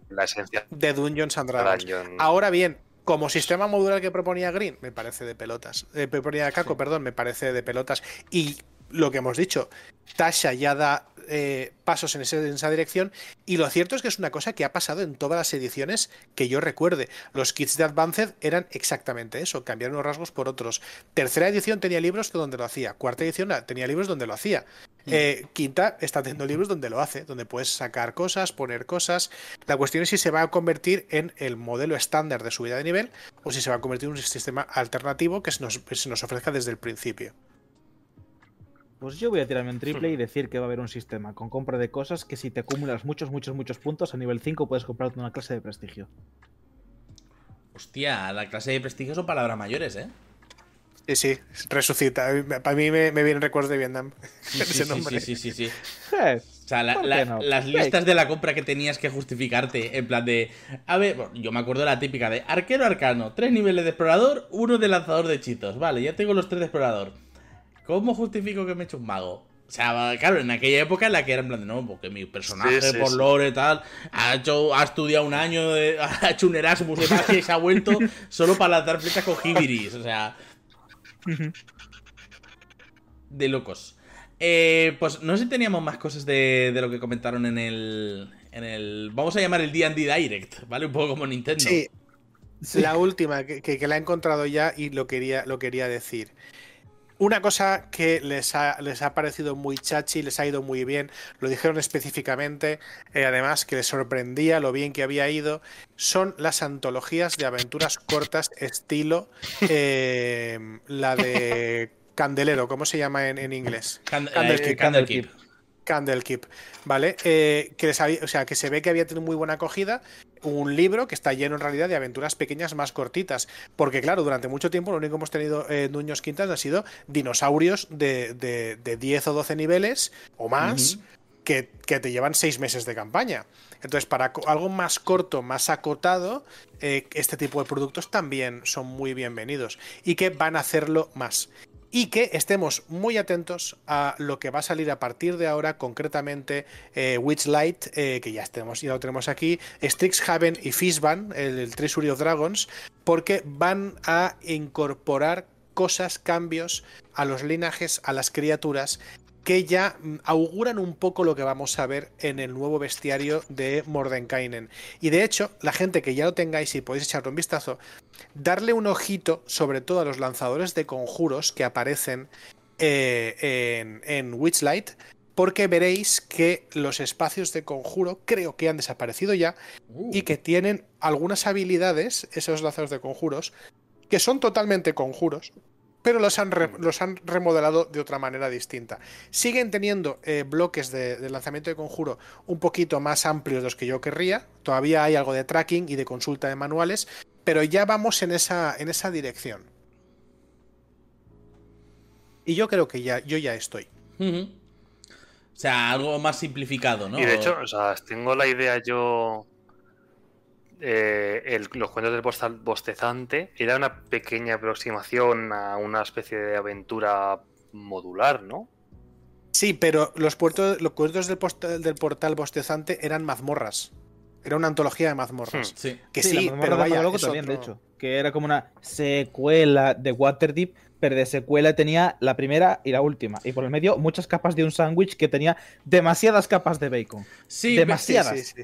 la esencia de Dungeons and Dragons. Ahora bien, como sistema modular que proponía Green, me parece de pelotas. Eh, proponía Kako, perdón, me parece de pelotas. Y lo que hemos dicho, Tasha ya da eh, pasos en, esa dirección. Y lo cierto es que es una cosa que ha pasado en todas las ediciones que yo recuerde. Los kits de Advanced eran exactamente eso, cambiar unos rasgos por otros. Tercera edición tenía libros donde lo hacía. Cuarta edición tenía libros donde lo hacía. Mm. Eh, quinta está teniendo libros donde lo hace, donde puedes sacar cosas, poner cosas. La cuestión es si se va a convertir en el modelo estándar de subida de nivel o si se va a convertir en un sistema alternativo que se nos ofrezca desde el principio. Pues yo voy a tirarme en triple y decir que va a haber un sistema con compra de cosas que si te acumulas muchos, muchos, muchos puntos a nivel 5 puedes comprarte una clase de prestigio. Hostia, la clase de prestigio son palabras mayores, ¿eh? Sí, sí, resucita. Para mí me, vienen recuerdos de Vietnam. Sí, sí, sí, sí, eh, o sea, las listas de la compra que tenías que justificarte, en plan de. A ver, yo me acuerdo de la típica de arquero arcano, tres niveles de explorador, uno de lanzador de hechitos. Vale, ya tengo los tres de explorador. ¿Cómo justifico que me he hecho un mago? O sea, claro, en aquella época en la que era en plan de no, porque mi personaje por lore y tal ha hecho, ha estudiado un año, ha hecho un Erasmus de magia y se ha vuelto solo para lanzar flechas con Hibiris. O sea. De locos. Eh, pues no sé si teníamos más cosas de, lo que comentaron en el. En el. Vamos a llamar el DD Direct, ¿vale? Un poco como Nintendo. Sí. La última, que, que, la he encontrado ya y lo quería, lo quería decir. Una cosa que les ha, les ha parecido muy chachi, les ha ido muy bien, lo dijeron específicamente, eh, además que les sorprendía lo bien que había ido, son las antologías de aventuras cortas estilo eh, la de Candelero, ¿cómo se llama en, inglés? Candlekeep. Eh, Candlekeep, ¿vale? que, les o sea, que se ve que había tenido muy buena acogida un libro que está lleno en realidad de aventuras pequeñas más cortitas. Porque claro, durante mucho tiempo lo único que hemos tenido en Nuños Quintas ha sido dinosaurios de, de, 10 o 12 niveles o más que, te llevan 6 meses de campaña. Entonces, para algo más corto, más acotado, eh, este tipo de productos también son muy bienvenidos y que van a hacerlo más y que estemos muy atentos a lo que va a salir a partir de ahora, concretamente eh, Witchlight, eh, que ya, tenemos, ya lo tenemos aquí, Strixhaven y Fishban, el, el Treasury of Dragons, porque van a incorporar cosas, cambios a los linajes, a las criaturas que ya mm, auguran un poco lo que vamos a ver en el nuevo bestiario de Mordenkainen. Y de hecho, la gente que ya lo tengáis y podéis echarle un vistazo, darle un ojito sobre todo a los lanzadores de conjuros que aparecen eh, en, en Witchlight, porque veréis que los espacios de conjuro creo que han desaparecido ya y que tienen algunas habilidades, esos lanzadores de conjuros, que son totalmente conjuros, pero los han, los han remodelado de otra manera distinta. Siguen teniendo eh, bloques de, lanzamiento de conjuro un poquito más amplios de los que yo querría. Todavía hay algo de tracking y de consulta de manuales, pero ya vamos en esa, en esa dirección. Y yo creo que ya, yo ya estoy. O sea, algo más simplificado, ¿no? Y de hecho, o sea, tengo la idea yo eh, los cuentos del postal bostezante era una pequeña aproximación a una especie de aventura modular, ¿no? Sí, pero los, puertos, los cuentos del, del portal bostezante eran mazmorras. Era una antología de mazmorras. Hmm. sí. Que sí, pero vaya, también, de hecho. Que era como una secuela de Waterdeep pero de secuela tenía la primera y la última. Y por el medio, muchas capas de un sándwich que tenía demasiadas capas de bacon. Sí, demasiadas.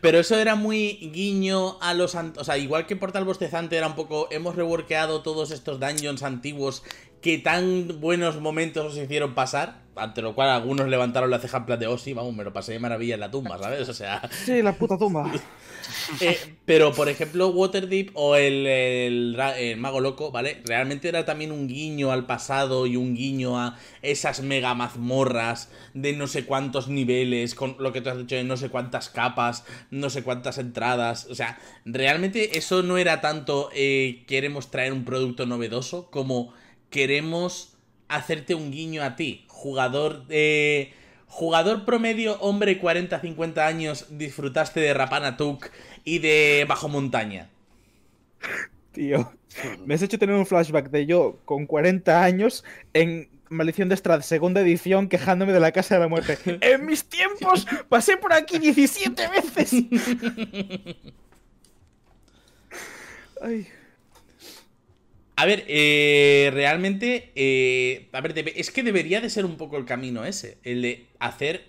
pero, eso era muy guiño a los. O sea, igual que Portal Bostezante era un poco. Hemos reworkeado todos estos dungeons antiguos que tan buenos momentos os hicieron pasar. Ante lo cual algunos levantaron la ceja en plan de, oh sí, vamos, me lo pasé de maravilla en la tumba, ¿sabes? O sea. Sí, la puta tumba. Eh, pero, por ejemplo, Waterdeep o el, Mago Loco, ¿vale? Realmente era también un guiño al pasado y un guiño a esas mega mazmorras de no sé cuántos niveles, con lo que tú has dicho de no sé cuántas capas, no sé cuántas entradas. O sea, realmente eso no era tanto eh, queremos traer un producto novedoso como queremos hacerte un guiño a ti, jugador de... Jugador promedio, hombre 40-50 años, disfrutaste de Rapanatuk y de Bajo Montaña. Tío, me has hecho tener un flashback de yo con 40 años en Maldición de Strad, segunda edición, quejándome de la Casa de la Muerte. en mis tiempos pasé por aquí 17 veces. Ay. A ver, eh, realmente, eh, a ver, es que debería de ser un poco el camino ese, el de hacer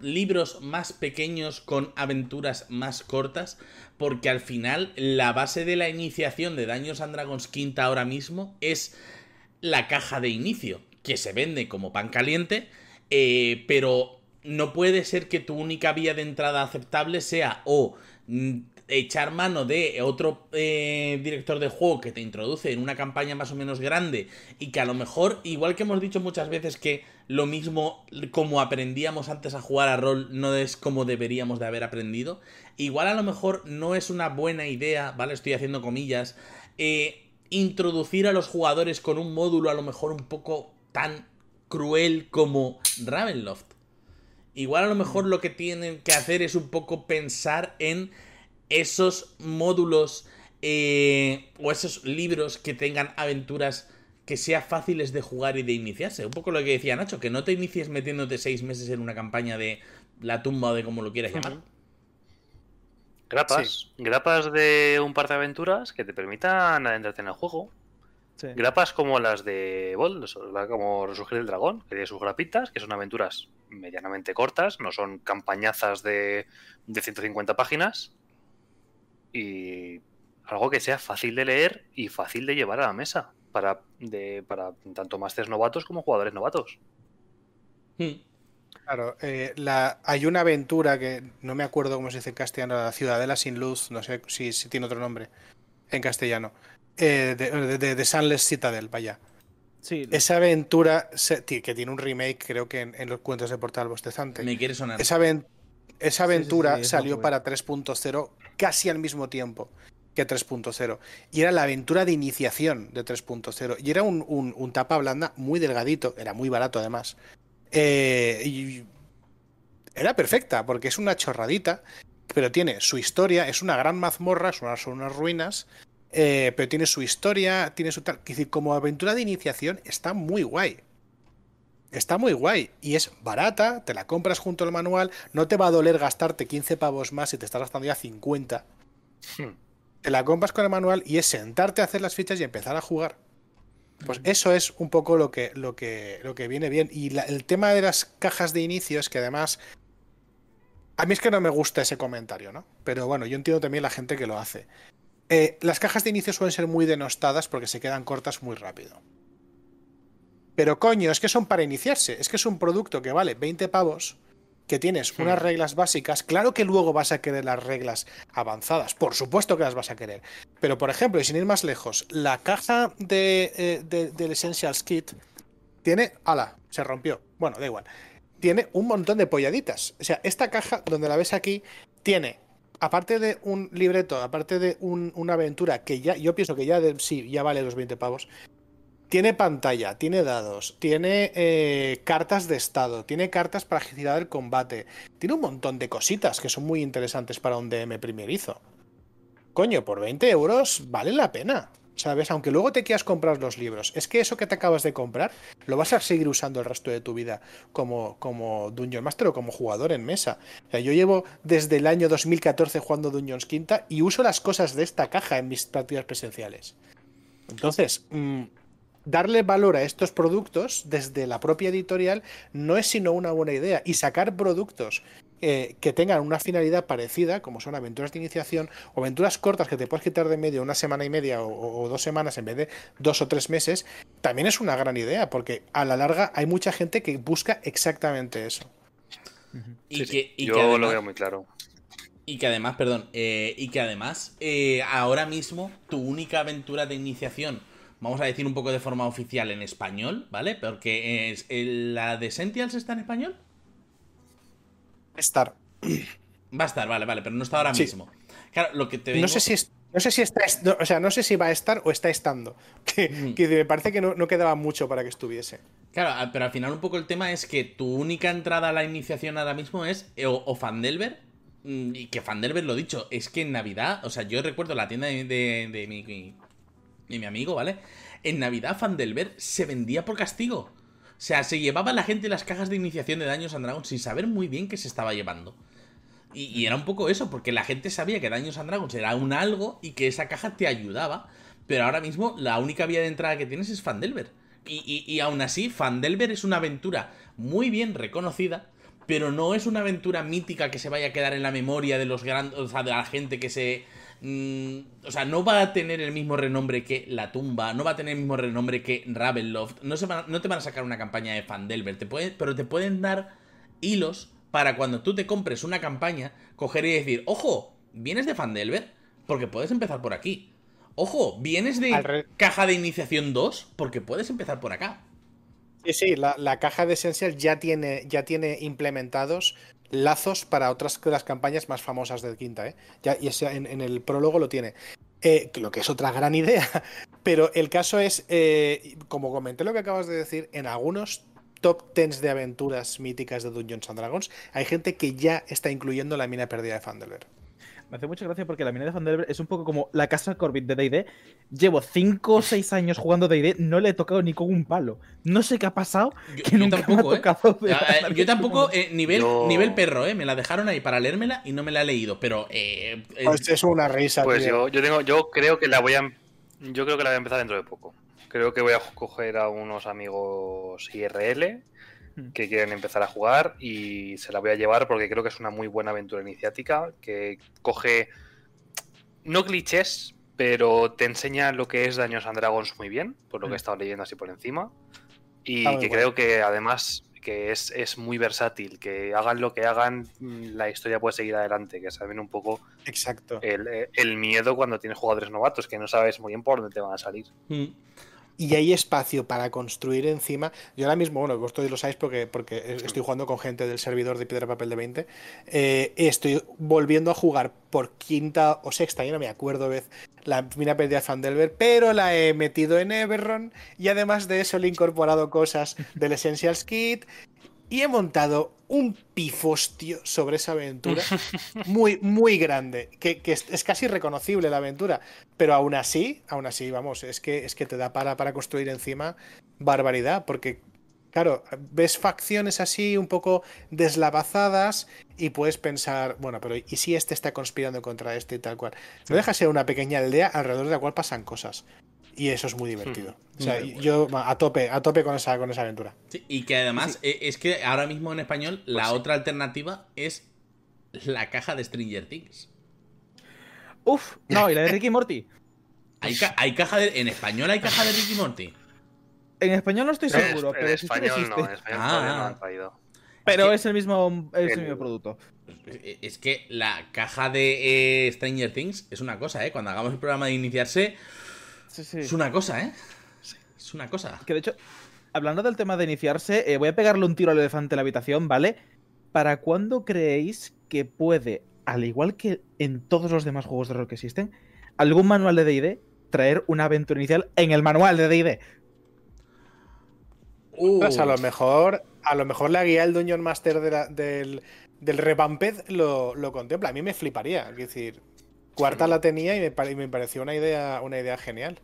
libros más pequeños con aventuras más cortas, porque al final la base de la iniciación de Daños and Dragons quinta ahora mismo es la caja de inicio, que se vende como pan caliente, eh, pero no puede ser que tu única vía de entrada aceptable sea o mm, echar mano de otro eh, director de juego que te introduce en una campaña más o menos grande y que a lo mejor, igual que hemos dicho muchas veces que lo mismo como aprendíamos antes a jugar a rol no es como deberíamos de haber aprendido, igual a lo mejor no es una buena idea, ¿vale? Estoy haciendo comillas, eh, introducir a los jugadores con un módulo a lo mejor un poco tan cruel como Ravenloft. Igual a lo mejor lo que tienen que hacer es un poco pensar en esos módulos eh, o esos libros que tengan aventuras que sean fáciles de jugar y de iniciarse. Un poco lo que decía Nacho, que no te inicies metiéndote seis meses en una campaña de la tumba o de como lo quieras llamar. Grapas. Grapas de un par de aventuras que te permitan adentrarte en el juego. Grapas como las de Bold, como Resurgir del Dragón, que tiene sus grapitas, que son aventuras medianamente cortas, no son campañazas de, de 150 páginas, y algo que sea fácil de leer y fácil de llevar a la mesa para, de, para tanto másteres novatos como jugadores novatos. Hmm. Claro, eh, la, hay una aventura que no me acuerdo cómo se dice en castellano, la Ciudadela sin luz, no sé si, si tiene otro nombre en castellano, eh, de, de, Sunless Citadel, vaya. Sí, Esa aventura que tiene un remake, creo que en, los cuentos de Portal Bostezante. Me quiere sonar. Esa, esa aventura salió para 3.0 casi al mismo tiempo que 3.0. Y era la aventura de iniciación de 3.0. Y era un, tapa blanda muy delgadito, era muy barato además. Eh, y era perfecta, porque es una chorradita, pero tiene su historia, es una gran mazmorra, son unas, ruinas, eh, pero tiene su historia, tiene su tal. Como aventura de iniciación está muy guay. Está muy guay y es barata, te la compras junto al manual, no te va a doler gastarte 15 pavos más si te estás gastando ya 50. Hmm. Te la compras con el manual y es sentarte a hacer las fichas y empezar a jugar. Pues eso es un poco lo que, lo que, lo que viene bien. Y el tema de las cajas de inicio es que además... A mí es que no me gusta ese comentario, ¿no? Pero bueno, yo entiendo también la gente que lo hace. Eh, las cajas de inicio suelen ser muy denostadas porque se quedan cortas muy rápido. Pero coño, es que son para iniciarse. Es que es un producto que vale 20 pavos, que tienes unas hmm. reglas básicas. Claro que luego vas a querer las reglas avanzadas. Por supuesto que las vas a querer. Pero, por ejemplo, y sin ir más lejos, la caja de, eh, del Essentials Kit tiene. ¡Hala! Se rompió. Bueno, da igual. Tiene un montón de polladitas. O sea, esta caja, donde la ves aquí, tiene aparte de un libreto, aparte de una aventura que ya, yo pienso que ya de, sí, ya vale los 20 pavos, tiene pantalla, tiene dados, tiene eh, cartas de estado, tiene cartas para agilidad del combate, tiene un montón de cositas que son muy interesantes para un DM primerizo. Coño, por 20 euros vale la pena, ¿sabes? Aunque luego te quieras comprar los libros. Es que eso que te acabas de comprar lo vas a seguir usando el resto de tu vida como, como Dungeon Master o como jugador en mesa. O yo llevo desde el año 2014 jugando Dungeons Quinta y uso las cosas de esta caja en mis partidas presenciales. Entonces, mmm, darle valor a estos productos desde la propia editorial no es sino una buena idea. Y sacar productos eh, que tengan una finalidad parecida, como son aventuras de iniciación o aventuras cortas que te puedes quitar de medio una semana y media o, dos semanas en vez de dos o tres meses, también es una gran idea, porque a la larga hay mucha gente que busca exactamente eso. Y que, Yo lo veo muy claro. Y que además, perdón, eh, y que además, eh, ahora mismo, tu única aventura de iniciación, vamos a decir un poco de forma oficial en español, ¿vale? Porque es, ¿la de Sentials está en español? Estar. Va a estar, vale, vale, pero no está ahora mismo. Claro, lo que te No sé si no sé si está, o sea, no sé si va a estar o está estando. Que, me parece que no, quedaba mucho para que estuviese. Claro, pero al final un poco el tema es que tu única entrada a la iniciación ahora mismo es o, Fandelver. Mm, y que Fandelver lo dicho, es que en Navidad, o sea, yo recuerdo la tienda de, de, mi, de mi amigo, ¿vale? En Navidad Fandelver se vendía por castigo. O sea, se llevaba la gente las cajas de iniciación de Daños and Dragons sin saber muy bien qué se estaba llevando. Y, era un poco eso, porque la gente sabía que Daños and Dragons era un algo y que esa caja te ayudaba. Pero ahora mismo la única vía de entrada que tienes es Fandelver. Y, y, aún así, Fandelver es una aventura muy bien reconocida, pero no es una aventura mítica que se vaya a quedar en la memoria de los grandes. O sea, de la gente que se. Mm, o sea, no va a tener el mismo renombre que La Tumba, no va a tener el mismo renombre que Ravenloft. No, se no te van a sacar una campaña de Fandelver, te pero te pueden dar hilos para cuando tú te compres una campaña, coger y decir, ojo, ¿vienes de Fandelver? Porque puedes empezar por aquí. Ojo, ¿vienes de caja de iniciación 2? Porque puedes empezar por acá. Sí, sí, la, caja de Essential ya tiene, ya tiene implementados lazos para otras las campañas más famosas del Quinta, ¿eh? Ya, y en, el prólogo lo tiene. Eh, lo que es otra gran idea. Pero el caso es, eh, como comenté lo que acabas de decir, en algunos top 10 de aventuras míticas de Dungeons and Dragons, hay gente que ya está incluyendo la mina perdida de Fandelver. Me hace mucha gracia porque la mina de Fandelver es un poco como la casa Corbett de D&D. Llevo 5 o 6 años jugando D&D, no le he tocado ni con un palo. No sé qué ha pasado, que nunca tampoco, me ha ¿eh? tocado. yo tampoco, eh, nivel, nivel perro, ¿eh? Me la dejaron ahí para leérmela y no me la he leído, pero... Eh, pues es una risa, Pues yo, yo, tengo, yo creo que la voy a... Yo creo que la voy a empezar dentro de poco. Creo que voy a coger a unos amigos IRL. Que quieren empezar a jugar y se la voy a llevar porque creo que es una muy buena aventura iniciática que coge no clichés, pero te enseña lo que es Daños and Dragons muy bien, por lo que he hmm. estado leyendo así por encima. Y que creo que además que es, muy versátil, que hagan lo que hagan, la historia puede seguir adelante, que es también un poco Exacto. El, miedo cuando tienes jugadores novatos, que no sabes muy bien por dónde te van a salir. Hmm y hay espacio para construir encima. Yo ahora mismo, bueno, vosotros lo sabéis porque, porque estoy jugando con gente del servidor de Piedra Papel de 20. Eh, estoy volviendo a jugar por quinta o sexta, ya no me acuerdo vez, la mina perdida de Fandelver, pero la he metido en Everron y además de eso le he incorporado cosas del Essentials Kit y he montado un pifostio sobre esa aventura muy, muy grande, que, es, casi reconocible la aventura, pero aún así, aún así, vamos, es que, es que te da para, para construir encima barbaridad, porque, claro, ves facciones así un poco deslavazadas y puedes pensar, bueno, pero ¿y si este está conspirando contra este y tal cual? No deja ser una pequeña aldea alrededor de la cual pasan cosas. Y eso es muy divertido. O sea, yo a tope, a tope con esa, con esa aventura. y que además eh, es que ahora mismo en español la pues otra alternativa es la caja de Stranger Things. Uf, no, y la de Ricky Morty. hay, caja de. En español hay caja de Ricky Morty. En español no estoy seguro, pero en español no, en español no han traído. Pero es, el mismo, es el mismo producto. Es que la caja de eh, Stranger Things es una cosa, ¿eh? Cuando hagamos el programa de iniciarse, es una cosa, ¿eh? Es una cosa. Que de hecho, hablando del tema de iniciarse, eh, voy a pegarle un tiro al elefante en la habitación, ¿vale? ¿Para cuándo creéis que puede, al igual que en todos los demás juegos de rol que existen, algún manual de DD traer una aventura inicial en el manual de DD? Pues a lo mejor, a lo mejor la guía del Dungeon Master del, del Revamped lo, lo, contempla. A mí me fliparía. Es decir, Cuarta la tenía y me, pareció una idea, una idea genial.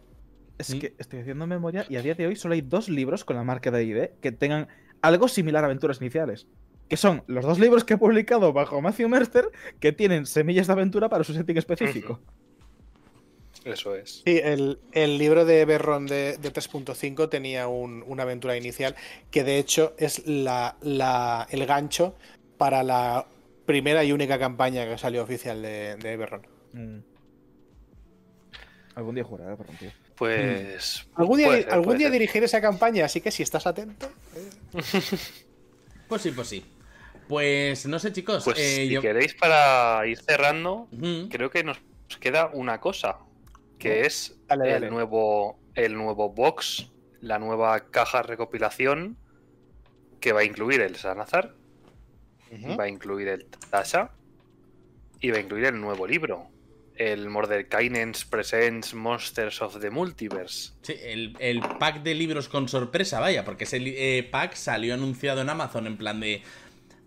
Es que estoy haciendo memoria y a día de hoy solo hay dos libros con la marca de ID que tengan algo similar a aventuras iniciales. Que son los dos libros que he publicado bajo Matthew Mercer que tienen semillas de aventura para su setting específico. Eso es. Sí, el, libro de Berron de, 3.5 tenía una aventura inicial que de hecho es la, el gancho para la primera y única campaña que salió oficial de, de Mm. Algún día jugará para Pues. Mm. Algún día, algún día dirigiré esa campaña, así que si estás atento. pues sí, pues sí. Pues no sé, chicos. Pues eh, si queréis para ir cerrando, creo que nos queda una cosa, que es el nuevo el nuevo box, la nueva caja recopilación que va a incluir el Sanazar, va a incluir el Tasha y va a incluir el nuevo libro, el Mordekainen's Presents Monsters of the Multiverse. Sí, el, pack de libros con sorpresa, vaya, porque ese eh, pack salió anunciado en Amazon en plan de...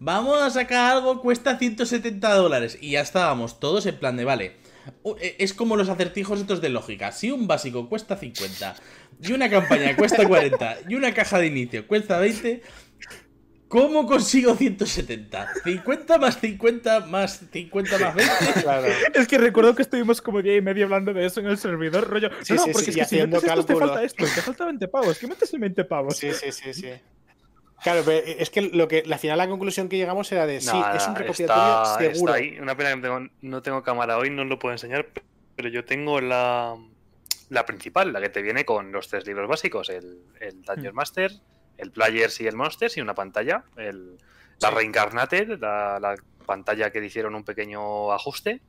Vamos a sacar algo, cuesta 170 dólares. Y ya estábamos todos en plan de, vale, e, es como los acertijos estos de lógica. Si un básico cuesta 50 y una campaña cuesta 40 y una caja de inicio cuesta 20, ¿Cómo consigo 170? ¿50 más 50 más 50 más 20? Claro. Es que recuerdo que estuvimos como día y medio hablando de eso en el servidor, rollo. Sí, no, sí, porque sí, es que si metes esto, te falta esto, te falta 20 pavos. ¿Qué metes en 20 pavos? Sí, sí, sí, sí. Claro, pero es que lo que la final la conclusión que llegamos era de sí, es un recopilatorio seguro. Está ahí. Una pena que no tengo, no tengo, cámara hoy, no lo puedo enseñar, pero yo tengo la, la principal, la que te viene con los tres libros básicos, el, el Dungeon hmm. Master, el Players y el Monsters y una pantalla, el, la Reincarnated, la, pantalla que le hicieron un pequeño ajuste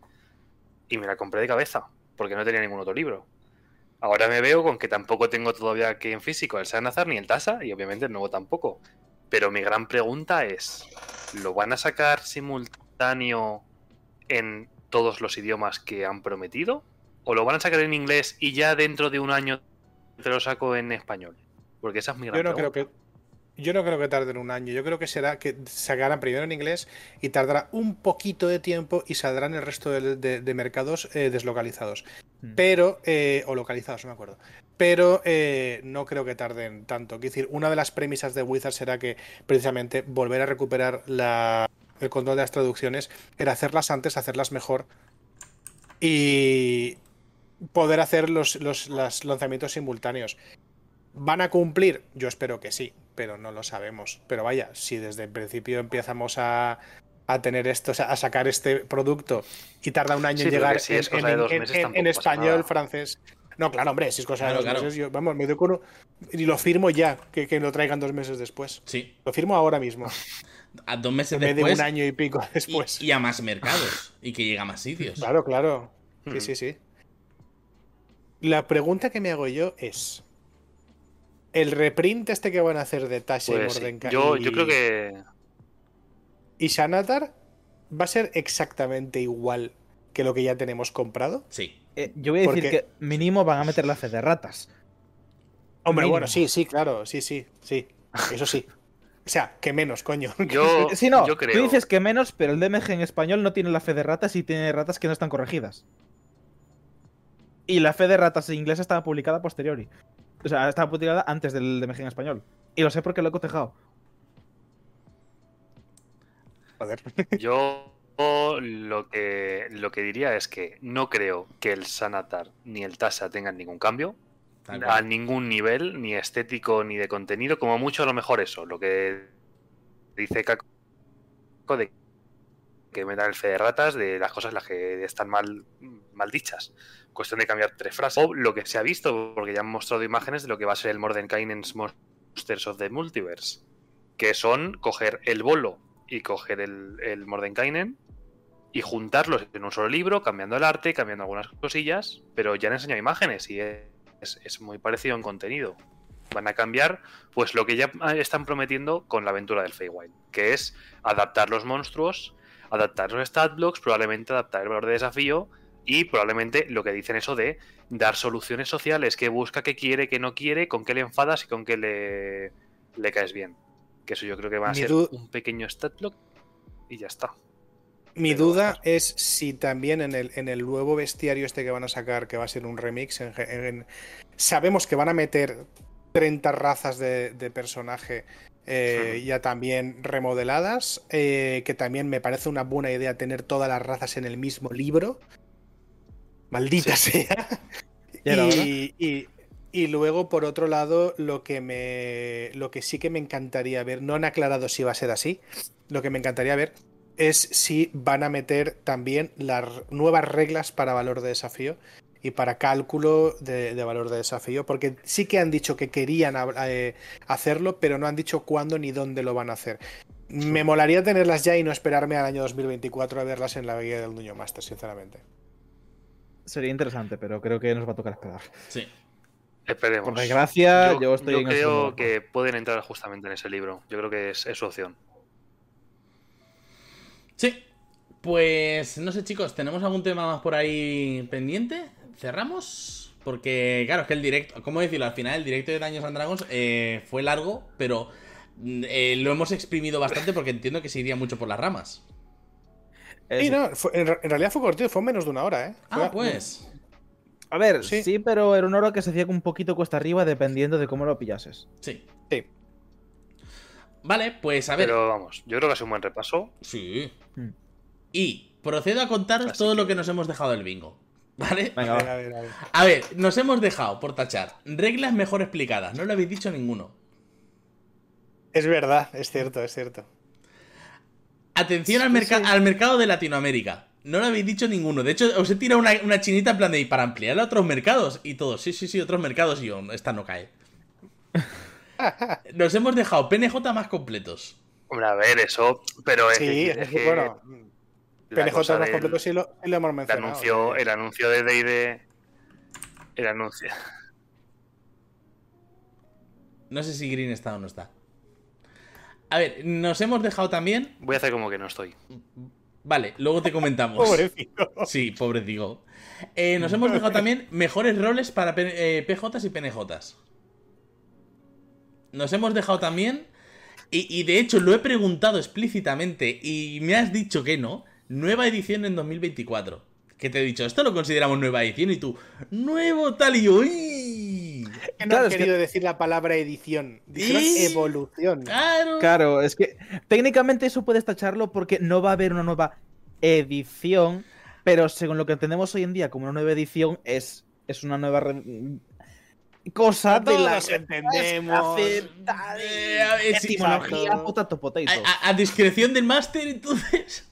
y me la compré de cabeza porque no tenía ningún otro libro. Ahora me veo con que tampoco tengo todavía aquí en físico el Sanazar ni el Tasa y obviamente el nuevo tampoco. Pero mi gran pregunta es, ¿lo van a sacar simultáneo en todos los idiomas que han prometido? ¿O lo van a sacar en inglés y ya dentro de un año te lo saco en español? Porque esa es mi gran Yo no creo que yo no creo que tarden un año. Yo creo que será que sacarán primero en inglés y tardará un poquito de tiempo y saldrán el resto de, mercados eh, deslocalizados. Hmm. Pero, eh, o localizados, no me acuerdo. Pero eh, no creo que tarden tanto. Quiero decir, una de las premisas de Wizard será que precisamente volver a recuperar el control de las traducciones era hacerlas antes, hacerlas mejor y poder hacer los lanzamientos simultáneos. ¿Van a cumplir? Yo espero que sí, pero no lo sabemos. Pero vaya, si desde el principio empezamos a, tener esto, a sacar este producto y tarda un año en llegar en, español, francés. No, claro, hombre, si es cosa de dos meses, yo, vamos, me doy con y lo firmo ya, que, lo traigan dos meses después. Sí. Lo firmo ahora mismo. A dos meses después. de un año y pico después. Y, a más mercados. y que llega a más sitios. Claro, claro. Sí, hmm. sí, sí. La pregunta que me hago yo es el reprint este que van a hacer de Tasha y pues Mordenkainen. Yo, yo creo que. ¿Y Shanatar va a ser exactamente igual que lo que ya tenemos comprado? Sí. Eh, yo voy a decir que mínimo van a meter la fe de ratas. Hombre, bueno, sí, sí, claro, sí, sí, sí. Eso sí. O sea, que menos, coño. Yo, sí, no, creo... tú dices que menos, pero el DMG en español no tiene la fe de ratas y tiene ratas que no están corregidas. Y la fe de ratas en inglés estaba publicada a posteriori. O sea, estaba publicada antes del DMG en español. Y lo sé porque lo he cotejado. Joder. Yo lo que, lo que diría es que no creo que el Sanatar ni el Tasa tengan ningún cambio. A ningún nivel, ni estético ni de contenido. Como mucho, a lo mejor eso. Lo que dice Kako de que me da el fe de ratas de las cosas las que están mal, mal dichas cuestión de cambiar tres frases. O lo que se ha visto, porque ya han mostrado imágenes de lo que va a ser el Mordenkainen's Monsters of the Multiverse, que son coger el bolo y coger el, el Mordenkainen y juntarlos en un solo libro, cambiando el arte, cambiando algunas cosillas, pero ya han enseñado imágenes y es, muy parecido en contenido. Van a cambiar pues lo que ya están prometiendo con la aventura del Feywild, que es adaptar los monstruos, adaptar los stat blocks, probablemente adaptar el valor de desafío y probablemente lo que dicen eso de dar soluciones sociales, que busca, que quiere, que no quiere, con qué le enfadas y con qué le, le caes bien. Que eso yo creo que va a ser un pequeño stat block y ya está. Mi duda es si también en el, en el nuevo bestiario este que van a sacar, que va a ser un remix, sabemos que van a meter 30 razas de, personaje eh, ya también remodeladas, eh, que también me parece una buena idea tener todas las razas en el mismo libro, Maldita sea. Y, luego, por otro lado, lo que me. Lo que sí que me encantaría ver, no han aclarado si va a ser así. Lo que me encantaría ver es si van a meter también las nuevas reglas para valor de desafío y para cálculo de, valor de desafío, porque sí que han dicho que querían eh, hacerlo, pero no han dicho cuándo ni dónde lo van a hacer. Me molaría tenerlas ya y no esperarme al año 2024 a verlas en la guía del Nuño Master, sinceramente. Sería interesante, pero creo que nos va a tocar esperar. Sí. Esperemos. Por desgracia, yo, estoy yo creo que pueden entrar justamente en ese libro. Yo creo que es, su opción. Sí. Pues no sé, chicos, ¿tenemos algún tema más por ahí pendiente? ¿Cerramos? Porque, claro, es que el directo, ¿cómo decirlo? Al final, el directo de Daños and Dragons eh, fue largo, pero mm, eh, lo hemos exprimido bastante porque entiendo que se iría mucho por las ramas. Sí, no, en, realidad fue cortito, fue menos de una hora, ¿eh? ah, pues. A ver, sí. pero era una hora que se hacía un poquito cuesta arriba dependiendo de cómo lo pillases. Sí. Sí. Vale, pues a ver. Pero vamos, yo creo que ha sido un buen repaso. Sí. Mm. Y procedo a contaros todo lo que nos hemos dejado del bingo. ¿Vale? Venga, a, ver, a, ver, a ver, nos hemos dejado por tachar reglas mejor explicadas. No lo habéis dicho ninguno. Es verdad, es cierto, es cierto. Atención al, al mercado de Latinoamérica. No lo habéis dicho ninguno. De hecho, os he tirado una, chinita en plan de para ampliar a otros mercados. Y todos, sí, sí, sí, otros mercados. Y yo, esta no cae. Nos hemos dejado PNJ más completos. Hombre, a ver, eso. Pero es sí, es que, bueno. PNJ más completos sí lo, hemos mencionado. El anuncio, el anuncio de DD. El anuncio. No sé si Green está o no está. A ver, nos hemos dejado también. Voy a hacer como que no estoy. Vale, luego te comentamos. Pobrecito. Sí, pobrecito. Eh, nos hemos dejado también mejores roles para PJs y PNJs. Nos hemos dejado también. Y, de hecho lo he preguntado explícitamente y me has dicho que no. Nueva edición en 2024. Que te he dicho, esto lo consideramos nueva edición y tú, nuevo tal y uy. Que no has querido decir la palabra edición, dijeron evolución. Claro. Claro, es que técnicamente eso puedes tacharlo porque no va a haber una nueva edición, pero según lo que entendemos hoy en día como una nueva edición es, es una nueva cosa de la que entendemos. etimología, a, a, discreción del máster, entonces.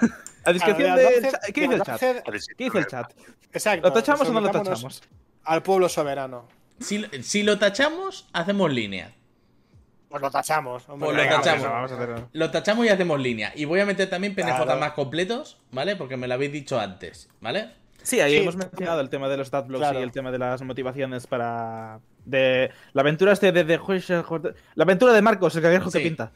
A discreción de. ¿Qué dice el chat? ¿Qué dice el chat? Exacto. ¿Lo tachamos o no lo tachamos? Al pueblo soberano. Si, lo tachamos, hacemos línea. Pues lo tachamos. pues lo tachamos. Lo tachamos y hacemos línea. Y voy a meter también PNJ más completos, ¿vale? Porque me lo habéis dicho antes, ¿vale? Sí, ahí hemos mencionado el tema de los stat blocks y el tema de las motivaciones para. De la aventura este de, La aventura de Marcos, el cagrejo que pinta.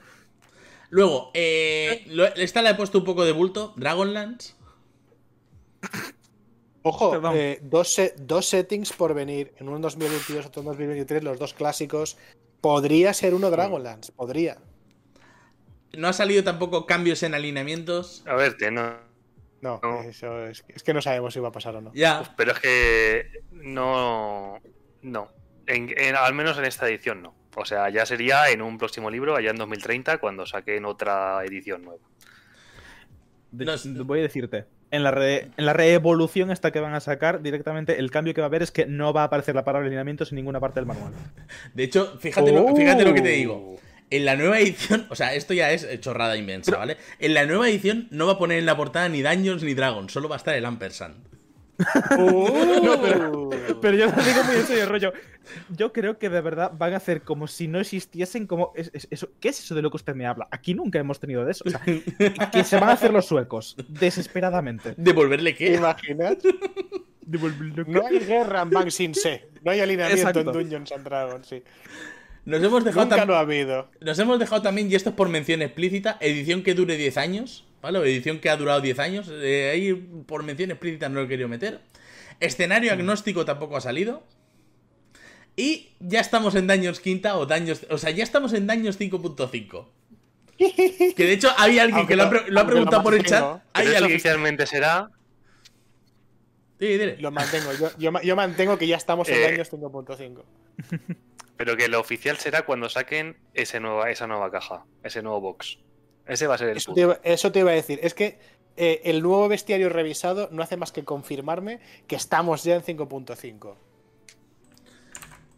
Luego, eh, esta le he puesto un poco de bulto. Dragonlance. Ojo, eh, dos, dos, settings por venir. En uno en 2022, otro en 2023, los dos clásicos. Podría ser uno Dragonlance, podría. No ha salido tampoco cambios en alineamientos. A ver, no. No, Eso es, que no sabemos si va a pasar o no. Ya. pero es que no. No. al menos en esta edición no. O sea, ya sería en un próximo libro, allá en 2030, cuando saquen otra edición nueva. voy a decirte, en la, en la reevolución esta que van a sacar, directamente el cambio que va a haber es que no va a aparecer la palabra alineamientos en ninguna parte del manual. De hecho, fíjate, lo, fíjate lo que te digo. En la nueva edición, o sea, esto ya es chorrada inmensa, ¿vale? En la nueva edición no va a poner en la portada ni Dungeons ni Dragons, solo va a estar el Ampersand. Uh. pero, yo lo digo muy en serio, rollo. Yo creo que de verdad van a hacer como si no existiesen como. eso, ¿Qué es eso de lo que usted me habla? Aquí nunca hemos tenido de eso. que se van a hacer los suecos, desesperadamente. ¿Devolverle qué? ¿Te imaginas? No hay guerra en Bang Sin Se. No hay alineamiento en Dungeons and Dragons, sí. Nos hemos dejado Nunca lo ha habido. Nos hemos dejado también, y esto es por mención explícita, edición que dure 10 años. ¿Vale? Edición que ha durado 10 años. Eh, ahí, por mención explícita, no lo he querido meter. Escenario agnóstico tampoco ha salido. Y ya estamos en daños quinta o daños. O sea, ya estamos en daños 5.5. Que de hecho hay alguien que lo ha, preguntado por el chat. ¿Hay oficialmente será. Sí, Lo mantengo. Yo, mantengo que ya estamos en eh, daños 5.5. Pero que lo oficial será cuando saquen ese nueva, esa nueva caja, ese nuevo box. Ese va a ser el eso, te iba, eso te iba a decir. Es que eh, el nuevo bestiario revisado no hace más que confirmarme que estamos ya en 5.5.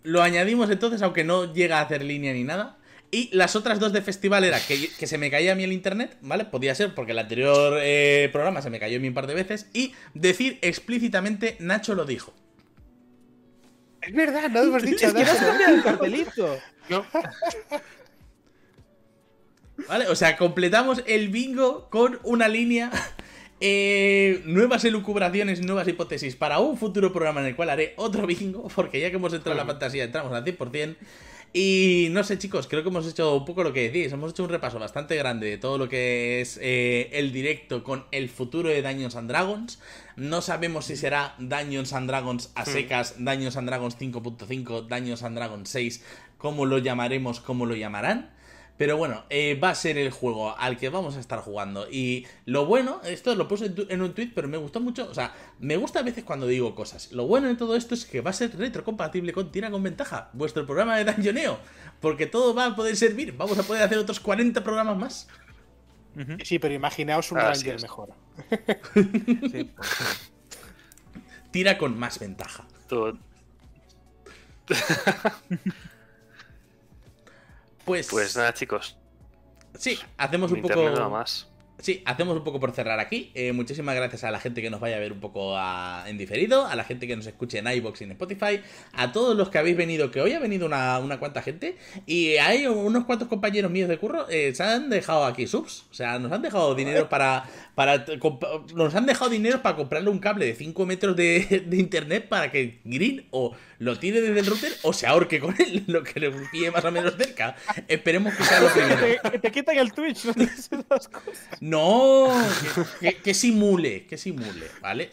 Lo añadimos entonces, aunque no llega a hacer línea ni nada. Y las otras dos de festival era que, se me caía a mí el internet, ¿vale? Podía ser porque el anterior eh, programa se me cayó a mí un par de veces. Y decir explícitamente, Nacho lo dijo. Es verdad, no hemos dicho nada. Es que no has el cartelito. No. ¿Vale? O sea, completamos el bingo con una línea. Eh, nuevas elucubraciones, nuevas hipótesis para un futuro programa en el cual haré otro bingo, porque ya que hemos entrado en la fantasía, entramos al 100%. Y no sé, chicos, creo que hemos hecho un poco lo que decís. Hemos hecho un repaso bastante grande de todo lo que es eh, el directo con el futuro de Dungeons and Dragons. No sabemos si será Dungeons and Dragons a hmm. secas, Dungeons and Dragons 5.5, Dungeons and Dragons 6, cómo lo llamaremos, cómo lo llamarán. Pero bueno, eh, va a ser el juego al que vamos a estar jugando. Y lo bueno, esto lo puse en un tweet, pero me gustó mucho. O sea, me gusta a veces cuando digo cosas. Lo bueno de todo esto es que va a ser retrocompatible con Tira con Ventaja, vuestro programa de Dungeoneo. Porque todo va a poder servir. Vamos a poder hacer otros 40 programas más. Sí, pero imaginaos un Ranger mejor. Tira con más ventaja. Todo. Pues, pues nada, chicos. Sí, hacemos un poco. más. Sí, hacemos un poco por cerrar aquí. Eh, muchísimas gracias a la gente que nos vaya a ver un poco en diferido, a la gente que nos escuche en iBox y en Spotify, a todos los que habéis venido, que hoy ha venido una, una cuanta gente, y hay unos cuantos compañeros míos de curro, eh, se han dejado aquí subs, o sea, nos han dejado dinero para, para nos han dejado dinero para comprarle un cable de 5 metros de, de, internet para que Green o lo tire desde el router o se ahorque con él, lo que le pille más o menos cerca. Esperemos que sea lo primero. Que te, quitan el Twitch, no No, que, simule, que simule, ¿vale?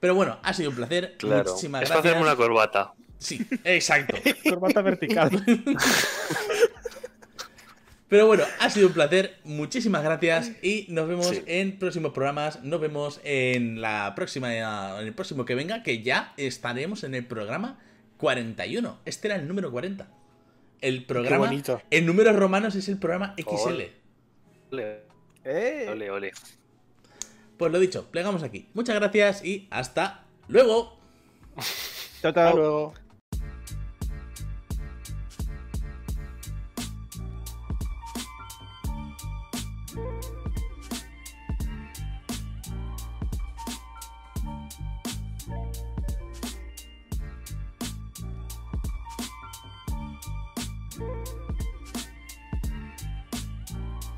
Pero bueno, ha sido un placer. Muchísimas es gracias. hacerme una corbata. Sí, exacto. corbata vertical. Pero bueno, ha sido un placer. Muchísimas gracias y nos vemos en próximos programas. Nos vemos en la próxima en el próximo que venga, que ya estaremos en el programa 41. Este era el número 40. El programa en números romanos es el programa XL. Ole. Eh. Ole, ole. Pues lo dicho, plegamos aquí. Muchas gracias y hasta luego. Chao, chao. Hasta luego.